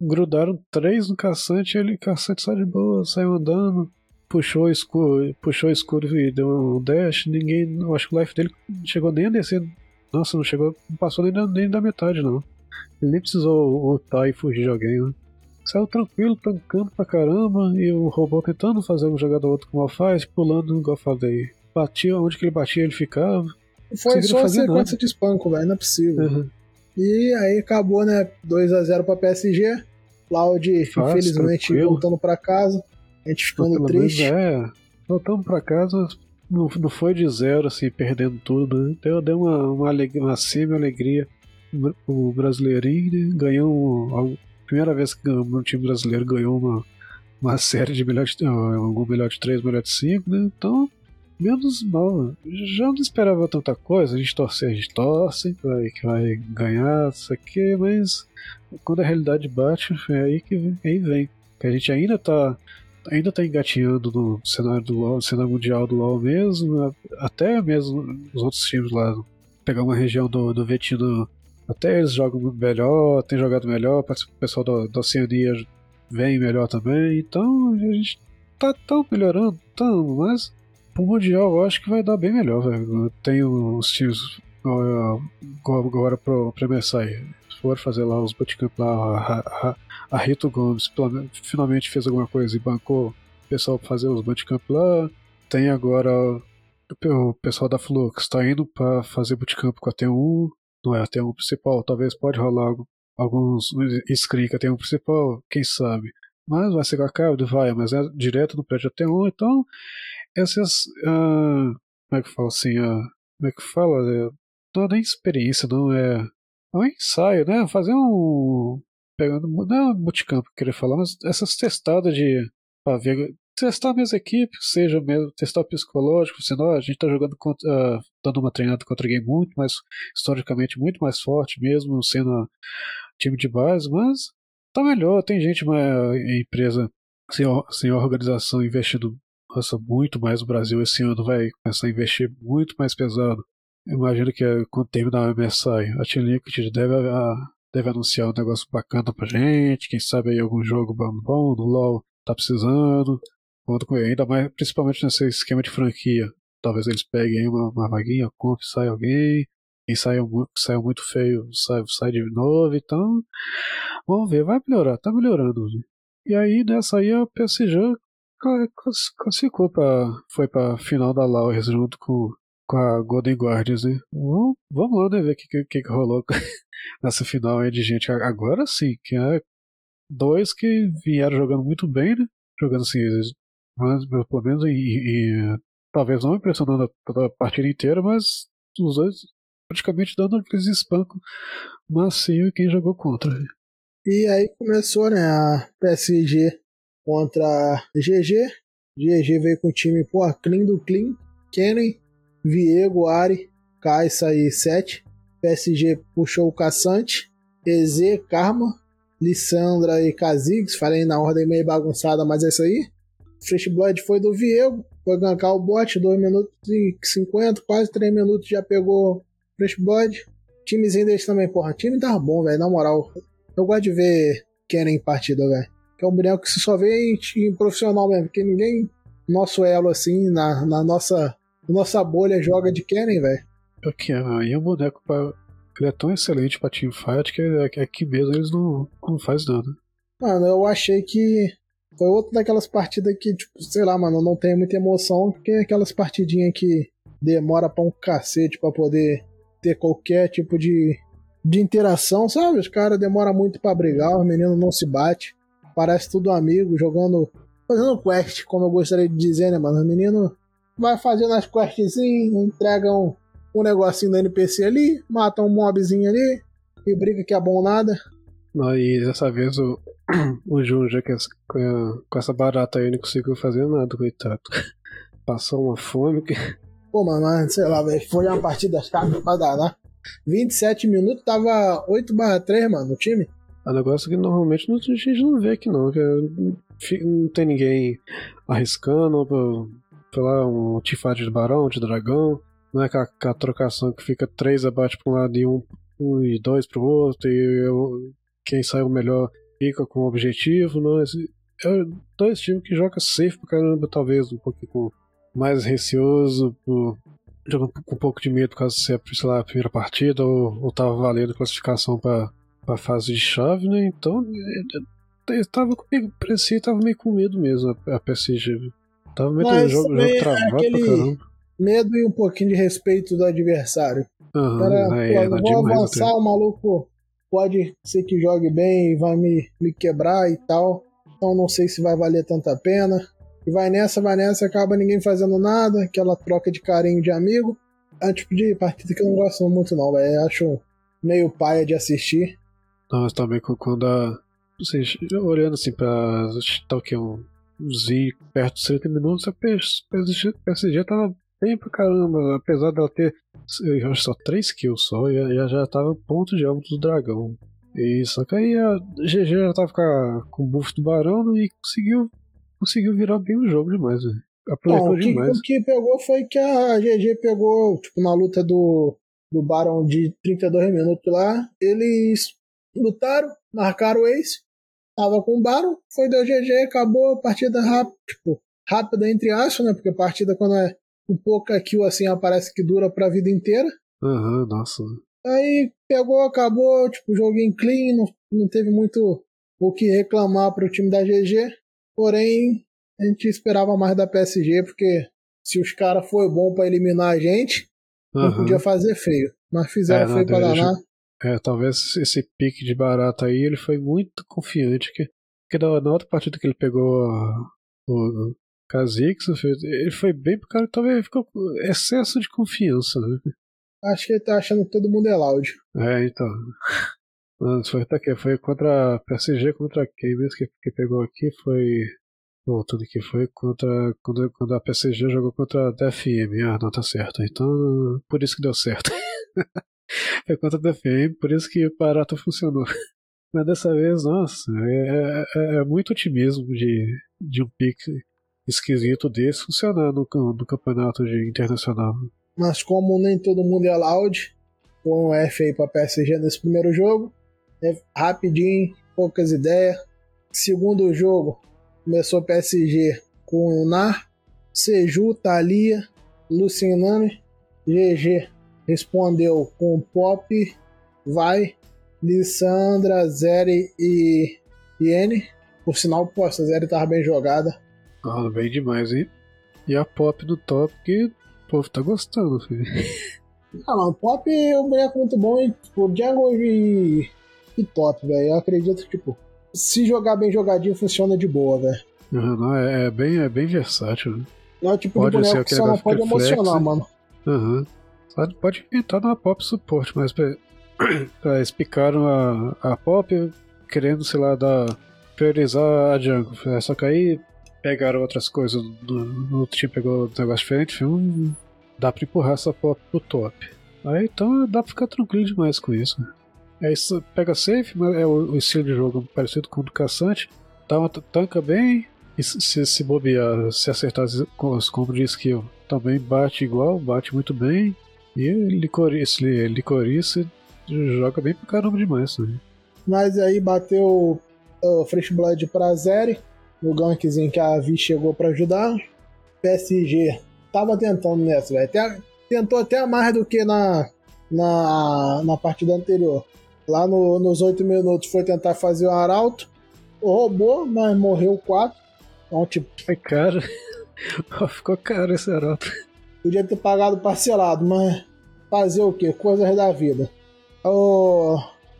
grudaram três no caçante, ele caçante só de boa, saiu andando, puxou o escuro, puxou escuro e deu um dash, ninguém, acho que o life dele não chegou nem a descer. Nossa, não chegou, não passou nem da, nem da metade não. Ele nem precisou lutar e fugir de alguém, né? Saiu tranquilo, tancando pra caramba, e o robô tentando fazer um jogador outro como faz, pulando, igual eu falei. Batia onde que ele batia, ele ficava. Foi só a sequência nada. de espanco, velho, não é possível. Uhum. E aí acabou, né? 2x0 pra PSG. Cloud, infelizmente, tranquilo. voltando pra casa. A gente ficando triste. é, voltamos pra casa, não, não foi de zero, assim, perdendo tudo. Né? Deu, deu uma, uma, alegria, uma semi-alegria. O brasileirinho né? ganhou. A primeira vez que o time brasileiro ganhou uma, uma série de melhor de, um melhor de 3, melhor de 5, né? Então, menos mal. Já não esperava tanta coisa. A gente torce, a gente torce, vai, que vai ganhar, isso aqui, mas quando a realidade bate, é aí que aí vem. Que a gente ainda tá ainda tá engatinhando no cenário do LoL, cenário mundial do LoL mesmo, né? até mesmo os outros times lá, pegar uma região do, do Vetino, até eles jogam melhor, tem jogado melhor, o pessoal da, da Oceania vem melhor também, então a gente tá tão melhorando, tão, mas pro Mundial eu acho que vai dar bem melhor, velho. Tem os times agora pro, pro MSI, for fazer lá os bootcamp lá, a, a, a Rito Gomes finalmente fez alguma coisa e bancou o pessoal pra fazer os bootcamp lá. Tem agora o pessoal da Flux está indo para fazer bootcamp com a T1, não é a T1 principal, talvez pode rolar alguns screen que a T1 principal, quem sabe. Mas vai ser com a Cabo, vai, mas é direto no prédio da T1, então essas. Uh, como é que fala assim? Uh, como é que fala? É, não é nem experiência, não é. É um ensaio, né? Fazer um. Pegando, não é bootcamp que eu queria falar, mas essas testadas de. Ver, testar a mesma equipe, seja mesmo testar psicológico, senão a gente tá jogando contra, uh, dando uma treinada contra alguém muito mais, historicamente, muito mais forte mesmo, sendo time de base, mas tá melhor, tem gente, uma empresa sem, sem organização investindo nossa, muito mais o Brasil esse ano vai começar a investir muito mais pesado. Imagino que quando terminar a MSI, a Team Liquid deve, deve anunciar um negócio bacana pra gente, quem sabe aí algum jogo bom, no LoL tá precisando. Conto com ele, ainda mais, principalmente nesse esquema de franquia. Talvez eles peguem uma, uma vaguinha, comp, sai alguém. Quem saiu, saiu muito feio sai, sai de novo, então. Vamos ver, vai melhorar, tá melhorando. E aí nessa aí a PSG classificou pra. Foi pra final da Lauers junto com, com a Golden Guardians, né? Vamos, vamos lá, né? Ver o que, que, que rolou [laughs] nessa final aí de gente. Agora sim, que é dois que vieram jogando muito bem, né? Jogando assim, pelo menos e, e talvez não impressionando a, a partida inteira, mas os dois praticamente dando aqueles espancos macio quem jogou contra. E aí começou, né, a PSG contra GG. GG veio com o time, pô, clean do clean. Kennen, Viego, Ari, Kaisa e 7. PSG puxou o Caçante. EZ, Karma, Lissandra e Kha'Zix. Falei na ordem meio bagunçada, mas é isso aí. Fresh Blood foi do Viego. Foi gankar o bot, 2 minutos e 50, quase 3 minutos já pegou Fresh Blood. Timezinho deles também, porra. time tava bom, velho, na moral. Eu gosto de ver Kennen em partida, velho que é um boneco que se só vê em, em, profissional mesmo, porque ninguém, nosso elo assim, na, na nossa, nossa bolha joga de Kennen, velho. Ok, aí é um boneco pra. Ele é tão excelente pra teamfight que aqui mesmo eles não, não faz nada. Mano, eu achei que foi outra daquelas partidas que, tipo, sei lá, mano, não tem muita emoção, porque é aquelas partidinhas que demora pra um cacete pra poder ter qualquer tipo de, de interação, sabe? Os caras demoram muito para brigar, os meninos não se batem parece tudo amigo, jogando. Fazendo quest, como eu gostaria de dizer, né, mano? O menino vai fazendo as questzinhas, entregam um, um negocinho da NPC ali, matam um mobzinho ali e briga que é bom nada. Não, e dessa vez o, [clears throat] o Junja que com, com essa barata aí não conseguiu fazer nada, coitado. [laughs] Passou uma fome que. [laughs] Pô, mano, sei lá, velho. Foi uma partida chata pra dar, né? 27 minutos, tava 8 barra 3, mano, no time. É um negócio que normalmente a gente não vê aqui não, que é, não tem ninguém arriscando, sei lá, um tifade de barão, de dragão, não é aquela, trocação que fica três abate para um lado e um, um e dois para o outro, e eu, quem saiu melhor fica com o objetivo, não, é dois times que jogam safe pra caramba, talvez um pouquinho mais receoso, por, com um pouco de medo caso seja, sei lá, a primeira partida, ou, ou tava valendo classificação para pra fase de chave, né? Então eu tava comigo, parecia tava meio com medo mesmo a, a PSG. Tava meio Mas, jogo, jogo travado pra caramba. Medo e um pouquinho de respeito do adversário. Uhum, Para, é, vou avançar, o maluco pode ser que jogue bem e vai me, me quebrar e tal. Então não sei se vai valer tanta pena. E vai nessa, vai nessa, acaba ninguém fazendo nada, aquela troca de carinho de amigo. É um tipo de partida que eu não gosto muito, não, velho. Acho meio paia de assistir. Não, mas também quando a. Vocês, olhando assim pra. Tá o que? Um, Z perto dos 30 minutos, a PSG, PSG tava bem pra caramba. Apesar dela ter. Eu acho só 3 kills só, e já tava ponto de alvo do dragão. E só que aí a GG já tava com o buff do Barão e conseguiu, conseguiu virar bem o jogo demais, velho. Aproveitou Não, o que, demais. O que pegou foi que a GG pegou, tipo, na luta do, do Barão de 32 minutos lá, eles lutaram, marcaram o Ace, tava com o Barão, foi do GG, acabou a partida rápida, tipo, rápida entre aspas, né? Porque a partida quando é um pouca kill assim, aparece que dura pra vida inteira. Aham, uhum, nossa. Aí pegou, acabou, tipo, joguinho clean, não, não teve muito o que reclamar pro time da GG. Porém, a gente esperava mais da PSG, porque se os caras foi bom para eliminar a gente, uhum. não podia fazer feio. Mas fizeram é, feio pra danar. É, talvez esse pique de barata aí, ele foi muito confiante. Que, que na, na outra partida que ele pegou o, Kha'Zix, ele foi bem pro cara, talvez ficou com excesso de confiança, né? Acho que ele tá achando que todo mundo é loud. É, então. Foi, tá aqui, foi contra a PSG, contra quem mesmo que, que pegou aqui foi. Voltando aqui, foi contra. Quando, quando a PSG jogou contra a DFM. Ah, não, tá certo. Então, por isso que deu certo. [laughs] foi contra a DFM, por isso que o barato funcionou. [laughs] Mas dessa vez, nossa, é, é, é muito otimismo de, de um pique esquisito desse funcionar no, no campeonato de internacional. Mas como nem todo mundo é loud, foi um F aí pra PSG nesse primeiro jogo. É rapidinho, poucas ideias. Segundo jogo, começou PSG com o Nar, Seju, Thalia, Lucinane, GG respondeu com Pop, Vai, Lissandra, Zeri e Iene. Por sinal, pô, essa Zeri tava bem jogada. Ah, bem demais, hein? E a Pop do top, que o povo tá gostando, filho. [laughs] Ah, mano, Pop é um boneco muito bom, hein? Tipo, Jungle e, e top, velho. Eu acredito que, tipo, se jogar bem jogadinho, funciona de boa, velho. Uhum, não, é, é, bem, é bem versátil, né? Não é tipo pode de boneco que só não pode emocionar, mano. Aham. Uhum. Pode inventar numa pop suporte, mas [clears throat] pra explicaram a, a pop querendo, sei lá, dar, priorizar a jungle. É, só que aí pegaram outras coisas, no, outro time pegou um negócio diferente, hum, dá pra empurrar essa pop pro top. Aí então dá pra ficar tranquilo demais com isso. É isso, pega safe, mas é o, o, estilo de jogo parecido com o do caçante, dá uma tanca bem, e se, se bobear, se acertar os combos de skill, também bate igual, bate muito bem. E licorice, licorice joga bem pra caramba demais. Né? Mas aí bateu o Fresh Blood pra Zeri no gankzinho que a Vi chegou para ajudar. PSG tava tentando nessa, velho. Tentou até mais do que na, na, na partida anterior. Lá no, nos 8 minutos foi tentar fazer o Arauto. Roubou, mas morreu 4. Então, tipo. Foi caro. [laughs] Ficou caro esse Arauto. Podia ter pagado parcelado, mas fazer o que? Coisas da vida. Oh,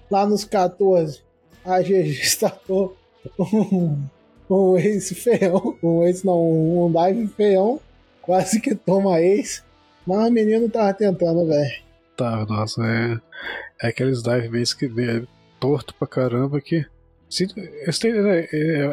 lá nos 14, a GG [laughs] startou um um ace feião, um ace não, um dive feião, quase que toma ace, mas o menino tava tentando, velho. Tá, nossa, é, é aqueles dive mesmo que é torto pra caramba que. Se, esse, é, é,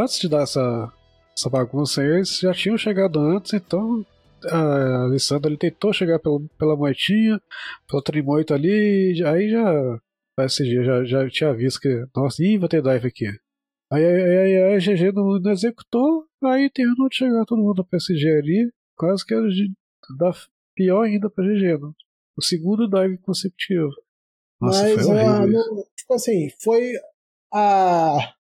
antes de dar essa, essa bagunça aí, eles já tinham chegado antes, então a Alessandra ele tentou chegar pela, pela moitinha, pelo trimoito ali, aí já. PSG já, já tinha visto que. Nossa, ih, vou ter dive aqui. Aí, aí, aí a GG não, não, executou, aí terminou de chegar todo mundo pra PSG ali, quase que era de dar pior ainda pra GG, né? O segundo dive consecutivo. Nossa, Mas, foi horrível tipo assim, foi a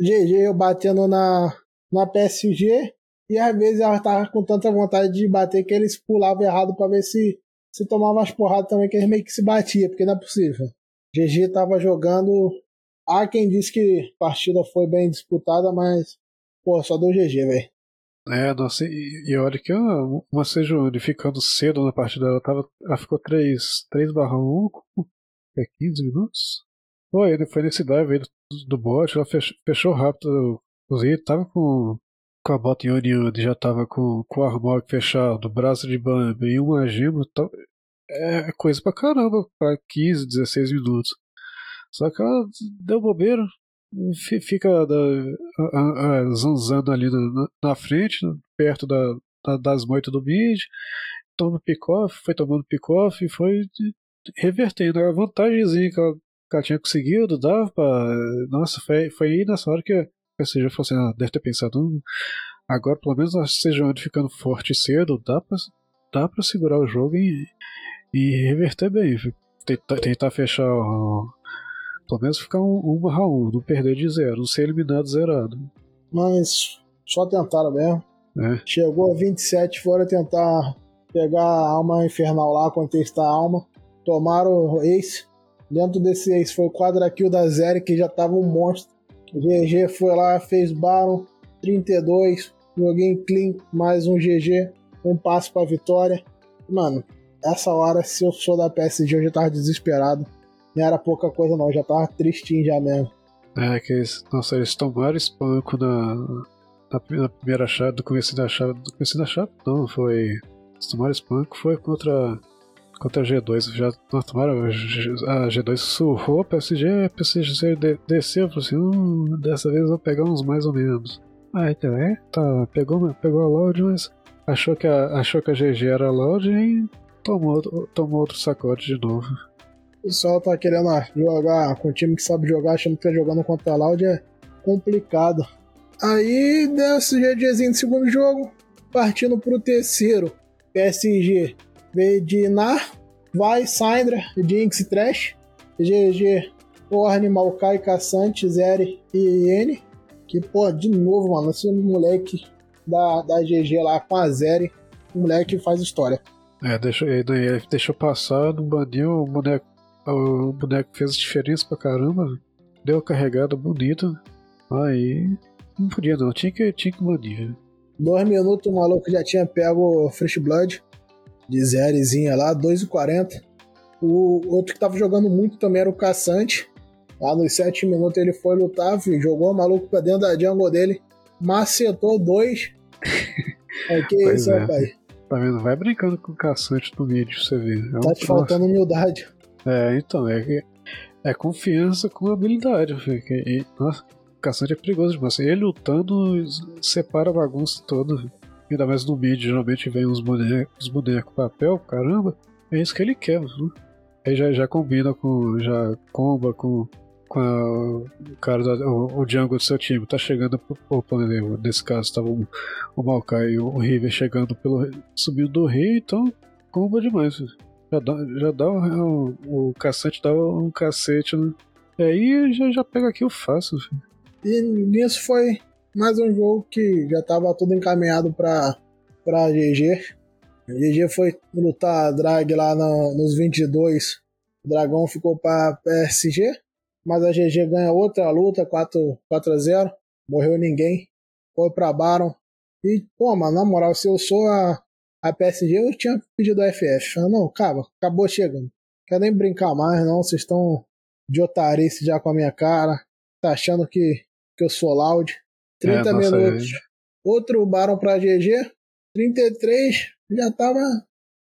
GG batendo na, na PSG e às vezes ela tava com tanta vontade de bater que eles pulavam errado pra ver se, se tomava as porradas também, que eles meio que se batia, porque não é possível. GG tava jogando. Há quem disse que a partida foi bem disputada, mas, pô, só deu GG, velho. É, nossa, e, e olha que uma Sejuani ficando cedo na partida, ela, tava, ela ficou 3, 3 barra 1, é 15 minutos? Foi, foi nesse dive aí do, do bot, ela fechou, fechou rápido itens, tava com, a em Union, já tava com, com o armor fechado, braço de bambi e uma gema, tá, é coisa pra caramba, pra 15, 16 minutos. Só que ela deu bobeira, fica da, a, a, zanzando ali na, na, frente, perto da, da, das moitas do mid, toma pick-off, foi tomando pick-off e foi revertendo. A vantagemzinha que ela, que ela tinha conseguido dava pra. Nossa, foi, foi aí nessa hora que seja falou assim: ah, deve ter pensado, hum, agora pelo menos a Sejuani ficando forte cedo, dá pra, dá pra segurar o jogo e, e reverter bem. Tentar, tentar fechar pelo menos ficar um, um barra um, não perder de zero, não ser eliminado zerado. Mas só tentaram mesmo. É. Chegou a 27, foram tentar pegar a alma infernal lá, contestar a alma. Tomaram o ace. Dentro desse ace foi o quadra kill da Zeri, que já tava um monstro. GG foi lá, fez Baron, 32. Joguei clean, mais um GG. Um passo pra vitória. Mano, essa hora, se eu sou da PSG, eu já tava desesperado não era pouca coisa não, já tava tristinho já mesmo. É, que eles, nossa, eles tomaram espanco na, na, na, primeira chave, do começo da chave, do começo da chave, não, foi, eles tomaram espanco, foi contra, contra a G2, já tomaram, a G2 surrou a PSG, a PSG de, desceu, falou assim, hum, dessa vez eu vou pegar uns mais ou menos. Ah, então, é, tá, pegou, pegou a loud, mas achou que a, achou que a GG era loud e tomou, tomou outro sacode de novo. O pessoal tá querendo jogar com um time que sabe jogar, achando que tá jogando contra a Loud, é complicado. Aí, desse GGzinho de segundo jogo, partindo pro terceiro, PSG veio de Nar, Vai, Syndra, Jinx e Trash, GG, Orne, Maokai, Caçante, Zeri e N. Que, pô, de novo, mano, esse moleque da, da GG lá com a Zeri, o moleque faz história. É, deixou, ele deixou passar, não baniu o boneco o boneco fez diferença pra caramba. Deu uma carregada bonita. Aí. Não podia não, tinha que, tinha que banir. Dois minutos o maluco já tinha pego Fresh Blood de zérizinha lá, 2,40. O outro que tava jogando muito também era o Caçante. Lá nos 7 minutos ele foi lutar, jogou o maluco pra dentro da jungle dele, macetou dois. [laughs] é que pois isso, é. rapaz. Tá vendo? Vai brincando com o caçante no vídeo você ver. É tá te faltando humildade. É, então, é, é confiança com habilidade. E, nossa, o caçante é perigoso demais. Ele lutando separa a bagunça toda. Ainda mais no mid, geralmente vem uns bonecos, bonecos papel, caramba. É isso que ele quer, viu? Aí já, já combina com. já comba com, com a, o cara da, o, o jungle do seu time. Tá chegando pro, pro. Nesse caso tava o, o Maokai e o River chegando pelo. subindo do rei, então comba demais. Já dá, já dá o, o cacete, dá um cacete, né? E aí já, já pega aqui o fácil. E nisso foi mais um jogo que já tava tudo encaminhado pra, pra GG. A GG foi lutar drag lá no, nos 22. O Dragão ficou pra PSG. Mas a GG ganha outra luta, 4, 4 a 0. Morreu ninguém. Foi pra Baron. E, pô, mano, na moral, se eu sou a, a PSG eu tinha pedido a FF. Falei, não, acaba, acabou chegando. Quero nem brincar mais, não. Vocês estão de otarice já com a minha cara. Tá achando que, que eu sou loud. 30 é, minutos. Outro Baron pra GG. 33. Já tava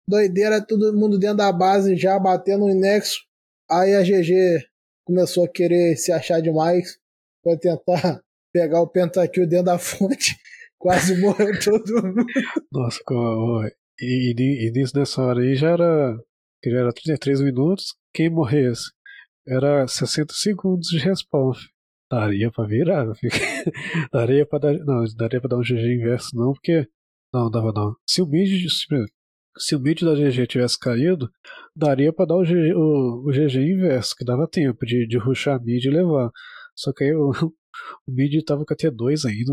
doideira, todo mundo dentro da base já batendo no nexo. Aí a GG começou a querer se achar demais. Foi tentar [laughs] pegar o pentakill dentro da [laughs] fonte. Quase morreu todo mundo. Nossa, e, e, e nisso dessa hora aí já era. Que já era 33 minutos. Quem morresse era 60 segundos de respawn. Daria pra virar, [laughs] daria pra dar. Não, daria pra dar um GG inverso, não, porque. Não, dava não. Se o mid. Se o mid da GG tivesse caído, daria pra dar o GG, o, o GG inverso, que dava tempo de, de rushar mid e levar. Só que aí o, [laughs] o mid tava com a T2 ainda.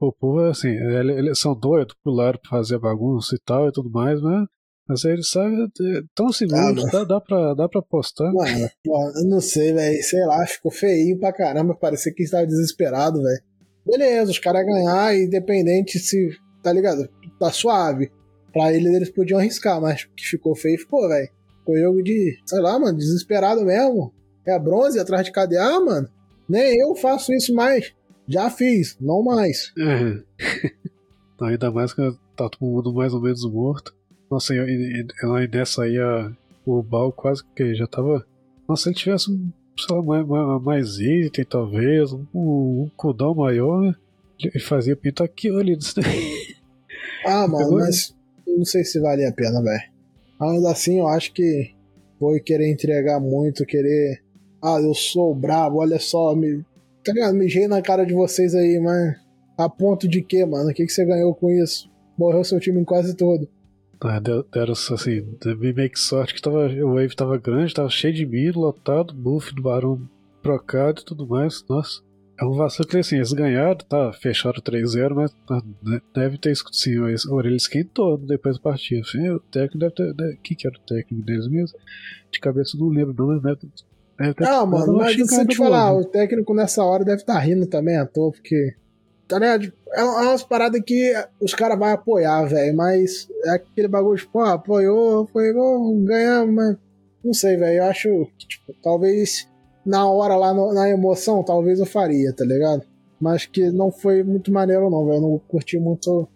O povo, assim, eles são doidos, pularam pra fazer bagunça e tal e tudo mais, mas Mas ele sabe, é tão seguro, ah, dá, dá, pra, dá pra apostar. Mano, eu não sei, velho. Sei lá, ficou feio pra caramba. Parecia que estava desesperado, velho. Beleza, os caras ganhar, independente se. Tá ligado? Tá suave. Pra eles, eles podiam arriscar, mas que ficou feio, ficou, velho. Foi jogo de, sei lá, mano, desesperado mesmo. É bronze atrás de KDA, mano. Nem eu faço isso mais. Já fiz, não mais. É. [laughs] Ainda mais que tá todo mundo mais ou menos morto. Nossa, e, e, e nessa aí a, o Bal quase que já tava. Nossa, se ele tivesse um, sei lá, mais, mais, mais item, talvez, um, um cooldown maior, né? ele fazia pintar aqui, olha isso Ah, mano, mas não sei se vale a pena, velho. Ainda assim, eu acho que foi querer entregar muito, querer. Ah, eu sou brabo, olha só, me. Tá ligado? Mijei na cara de vocês aí, mas. A ponto de quê, mano? O que, que você ganhou com isso? Morreu seu time em quase todo. Ah, deram assim, meio que sorte que tava, o Wave tava grande, tava cheio de mira, lotado, buff do Barão trocado e tudo mais. Nossa, é um vacilo que assim, eles ganharam, tá, fecharam 3-0, mas tá, deve ter sim, a orelha esquentou depois da partida. Assim, o técnico deve ter. Deve, que, que era o técnico deles mesmo? De cabeça não lembro, não, mas deve, deve ter. Ah, mano, mas se eu te falar, o técnico nessa hora deve estar tá rindo também à toa, porque Tá ligado? É, é umas paradas que os caras vão apoiar, velho. Mas é aquele bagulho, tipo, ah, apoiou, apoiou, ganhamos, mas. Não sei, velho. Eu acho que, tipo, talvez na hora lá, no, na emoção, talvez eu faria, tá ligado? Mas que não foi muito maneiro, não, velho. Não curti muito.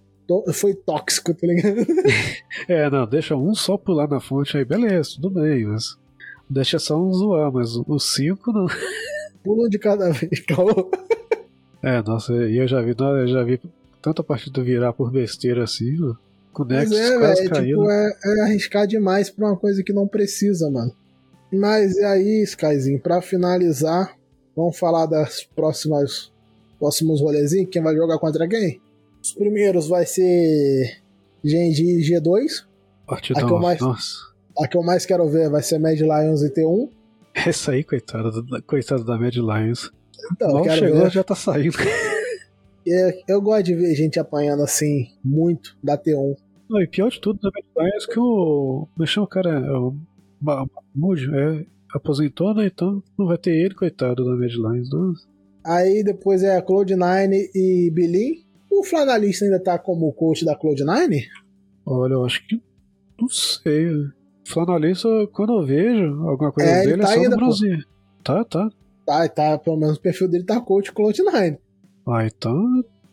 Foi tóxico, tá ligado? [laughs] é, não, deixa um só pular na fonte aí, beleza, tudo bem, mas. Deixa só um zoar, mas os cinco não. Pulo de cada vez, [laughs] calma. É, nossa, e eu já vi, eu já vi tanta partida virar por besteira assim, com o Nexus é, véio, Tipo, é, é, arriscar demais pra uma coisa que não precisa, mano. Mas e aí, Skyzinho, pra finalizar, vamos falar das próximas próximos rolezinhos, quem vai jogar contra quem? Os primeiros vai ser Genji e G2. Partidão, a que eu mais, nossa. A que eu mais quero ver vai ser Mad Lions e T1. Essa aí, coitada, coitada da Mad Lions. Então, Mal chegou, ver. já tá saindo. [laughs] É, eu gosto de ver gente apanhando assim, muito, da T1. Não, e pior de tudo também é que o. Mexeu o cara. É o Moody é, aposentou, né? Então não vai ter ele, coitado da Medlines. Aí depois é a Cloud9 e Billy. O Flanalista ainda tá como coach da Cloud9? Olha, eu acho que. Não sei. Flanalista, quando eu vejo alguma coisa é, dele, é tá é só no Brasil. Tá, tá. Tá, tá, pelo menos o perfil dele tá coach Cloud9. Ah, então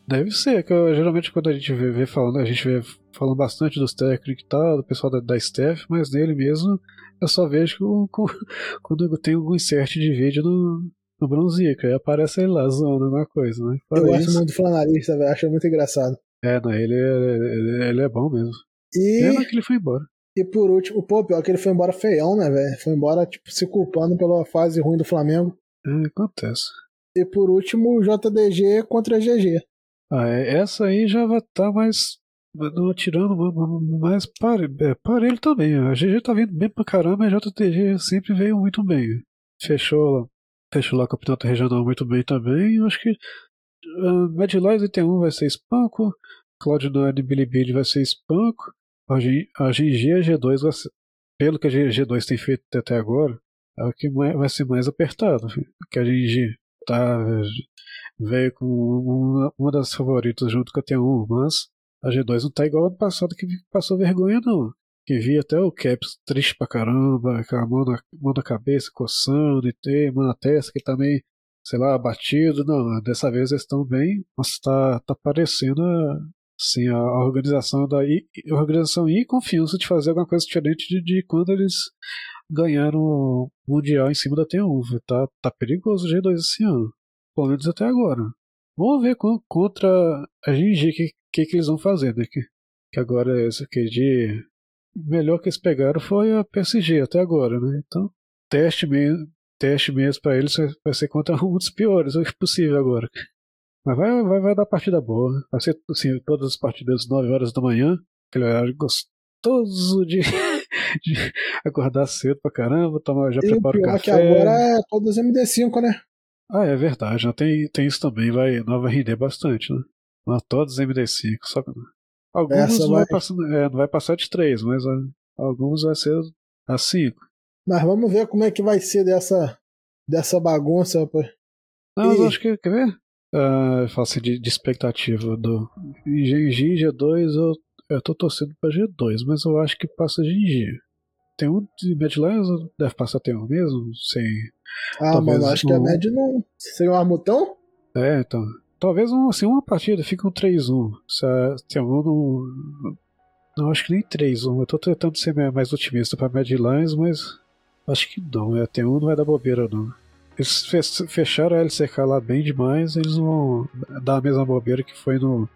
deve ser, que eu, geralmente quando a gente vê, vê, falando, a gente vê falando bastante dos técnicos e tal, do pessoal da, da staff, mas nele mesmo eu só vejo com, com, [laughs] quando tem algum insert de vídeo no, no Bronzica, aí aparece ele lá zoando alguma coisa, né? eu isso, gosto muito do flanarista, velho, acho muito engraçado. É, não, ele, ele, ele é bom mesmo. E... Pena que ele foi embora. E por último, pô, pior que ele foi embora feião, né, velho? Foi embora, tipo, se culpando pela fase ruim do Flamengo. É, acontece. E por último, JDG contra GG. Ah, é, essa aí já vai estar tá mais. Não tirando, mas para, é, para ele também. A GG tá vindo bem pra caramba e a JTG sempre veio muito bem. Fechou, fechou lá o campeonato regional muito bem também. Eu acho que uh, Mad Lions T1 vai ser espanco, Cloud9 e Bilibili vai ser espanco, a, G, a GG e a G2 vai ser, pelo que a G2 tem feito até agora, é o que vai ser mais apertado. Que a gente tá veio com uma, uma das favoritas junto com a T1, mas a G2 não tá igual ano passado que passou vergonha não. Que vi até o Caps triste pra caramba, com a mão na, mão na cabeça, coçando e ter, mão na testa, que também, sei lá, abatido. Não, dessa vez eles estão bem, mas tá, tá parecendo assim, a organização da a organização e confiança de fazer alguma coisa diferente de, de quando eles ganharam o Mundial em cima da T1. Tá, tá perigoso o G2 esse ano. Pelo menos até agora. Vamos ver contra a GG o que, que, que, eles vão fazer, né? Que, que agora esse aqui de. Melhor que eles pegaram foi a PSG até agora, né? Então, teste mesmo, teste mesmo pra eles vai ser contra [laughs] um dos piores, que possível agora. Mas vai, vai, vai dar partida boa. Vai ser assim, todas as partidas 9 horas da manhã, aquele horário gostoso de. De acordar cedo pra caramba, tomar, já e prepara o, o café. que agora é todas MD5, né? Ah, é verdade, já tem, tem isso também, vai, não vai render bastante, né? Não, todas MD5, só que alguns não vai, passar, é, não vai passar de 3, mas alguns vai ser a 5. Mas vamos ver como é que vai ser dessa, dessa bagunça. Rapaz. Não, eu acho que, quer ver? Uh, eu faço de, de expectativa do G, G2, eu, eu tô torcendo pra G2, mas eu acho que passa G. Tem um de Medlands, deve passar tem um mesmo, sem. Ah, talvez mano, acho um... que a Med não. Sem um armutão? É, então. Talvez um, assim, uma partida fique um 3-1. Se tem um não. Não, acho que nem 3-1. Eu tô tentando ser mais otimista pra Medlands, mas. Acho que não. É, tem um não vai dar bobeira, não. Eles fecharam a LCK lá bem demais, eles vão dar a mesma bobeira que foi no,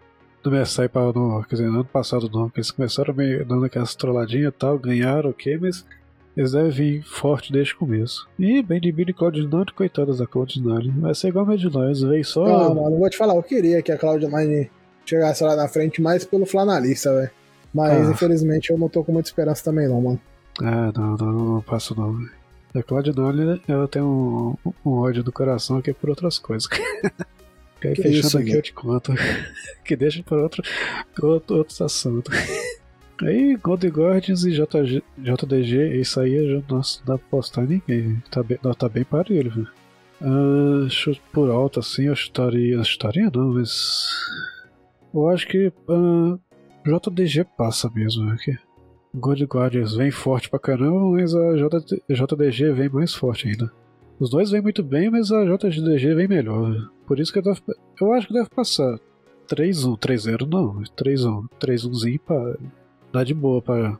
no Messai para no, quer dizer, no ano passado não, eles começaram meio dando aquelas trolladinhas e tal, ganharam, ok, mas eles devem vir forte desde o começo. E bem de Billy Cloud9, coitadas da Cloud9, vai ser igual a Mad9, veio só. Não, mano, vou te falar, eu queria que a Cloud9 chegasse lá na frente mais pelo flanalista, velho. Mas ah. infelizmente eu não tô com muita esperança também não, mano. Ah, não, não, não, não passo não. A Cloud9, ela tem um, um ódio do coração aqui por outras coisas. [laughs] E aí, fechando isso, aqui, né? eu te conto. [laughs] que deixa para outro, outro, outros assuntos. [laughs] Aí, Golden Guardians e JG, JDG, isso aí não dá pra postar ninguém. Tá bem, não, tá bem parelho, velho. Uh, por alto assim, eu chutaria. Eu chutaria não, mas. Eu acho que uh, ah, JDG passa mesmo aqui. God Guardians vem forte pra caramba, mas a JDG vem mais forte ainda. Os dois vêm muito bem, mas a JDG vem melhor. Por isso que eu, deve, eu acho que deve passar 3-1, 3-0 não, 3-1, 3-1zinho pra dar de boa pra,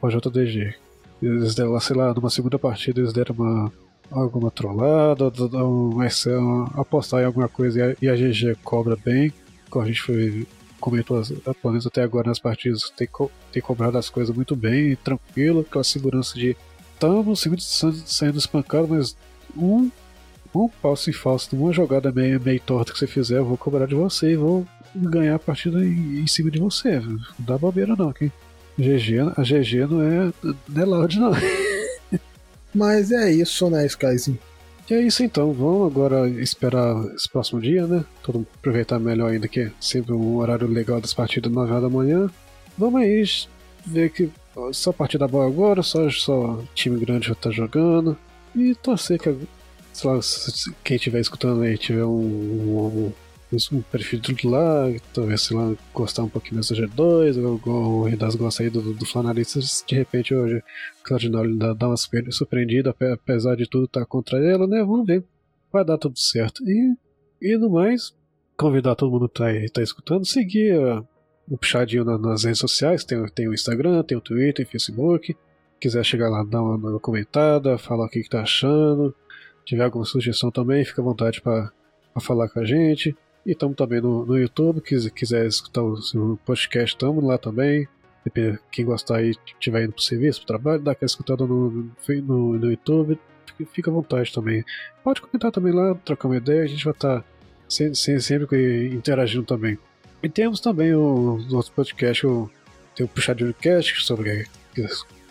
pra JDG. Eles deram sei lá, numa segunda partida eles deram uma, alguma trollada, uma, apostar em alguma coisa e a, e a GG cobra bem, como a gente foi, comentou, pelo menos até agora nas partidas, tem, tem cobrado as coisas muito bem, tranquilo, aquela segurança de estamos saindo espancados, mas um, um passo em falso, uma jogada meio, meio torta que você fizer, eu vou cobrar de você e vou ganhar a partida em, em cima de você. Não dá bobeira não, aqui. GG, a GG não é, não é loud não. [laughs] Mas é isso, né, Skyzinho? E é isso então, vamos agora esperar esse próximo dia, né? Todo mundo aproveitar melhor ainda que é sempre um horário legal das partidas 9 horas da manhã. Vamos aí ver que só partida boa agora, só, só time grande já tá jogando. E torcer que, sei lá, quem estiver escutando aí tiver um, um, um, perfil tudo lá, talvez, sei lá, gostar um pouquinho dessa G2, ou, ou o Redas gosta aí do, do Flanarista, de repente hoje o Claudinal dá, dá uma surpreendida, apesar de tudo estar tá contra ela, né? Vamos ver. Vai dar tudo certo. E, e no mais, convidar todo mundo que tá, aí, tá escutando, seguir uh, o Puxadinho na, nas redes sociais, tem, tem o Instagram, tem o Twitter, o Facebook quiser chegar lá, dar uma, uma comentada, falar o que, que tá achando, tiver alguma sugestão também, fica à vontade para falar com a gente. E estamos também no, no YouTube, quiser, quiser escutar o, o podcast, estamos lá também. Quem gostar aí, estiver indo pro serviço, pro trabalho, dá aquela escutada no, no, no YouTube, fica à vontade também. Pode comentar também lá, trocar uma ideia, a gente vai estar tá sempre, sempre interagindo também. E temos também o nosso podcast, o, tem o Puxadinho Cast sobre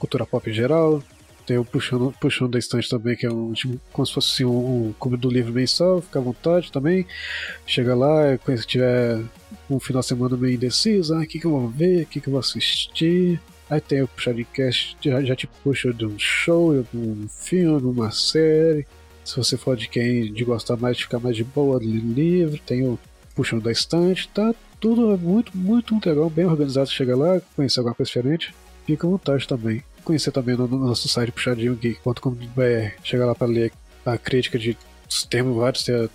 cultura pop em geral. Tem o Puxando, Puxando da Estante também, que é um tipo, como se fosse assim, um, um clube do livro mensal, fica à vontade também. Chega lá, se tiver um final de semana meio indeciso, ah, o que, que eu vou ver, o que, que eu vou assistir. Aí tem o Puxadcast, já, já te puxa de um show, de um filme, uma série. Se você for de quem de gostar mais de ficar mais de boa do livro, tem o Puxando da Estante, tá tudo muito, muito, muito legal, bem organizado. Chega lá, conhecer alguma coisa diferente, fica à vontade também conhecer também no, nosso site puxadinho geek.com.br. Chegar lá para ler a crítica de termos vários, tem,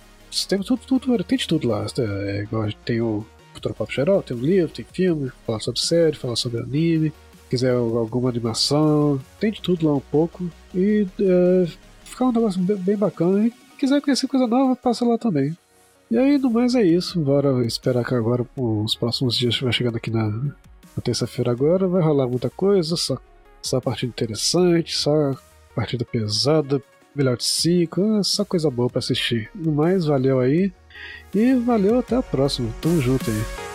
tem tudo, tudo, tem de tudo lá. É, igual tem o Cultura Pop Geral, tem um livro, tem filme, falar sobre série, falar sobre anime, quiser alguma animação, tem de tudo lá um pouco. E é, ficar um negócio bem, bem bacana. E quiser conhecer coisa nova, passa lá também. E aí, no mais é isso. Bora esperar que agora, os próximos dias, vai chegando aqui na, na terça-feira agora, vai rolar muita coisa, só só partida interessante, só partida pesada, melhor de 5, só coisa boa para assistir. No mais, valeu aí. E valeu até a próxima. Tamo junto aí.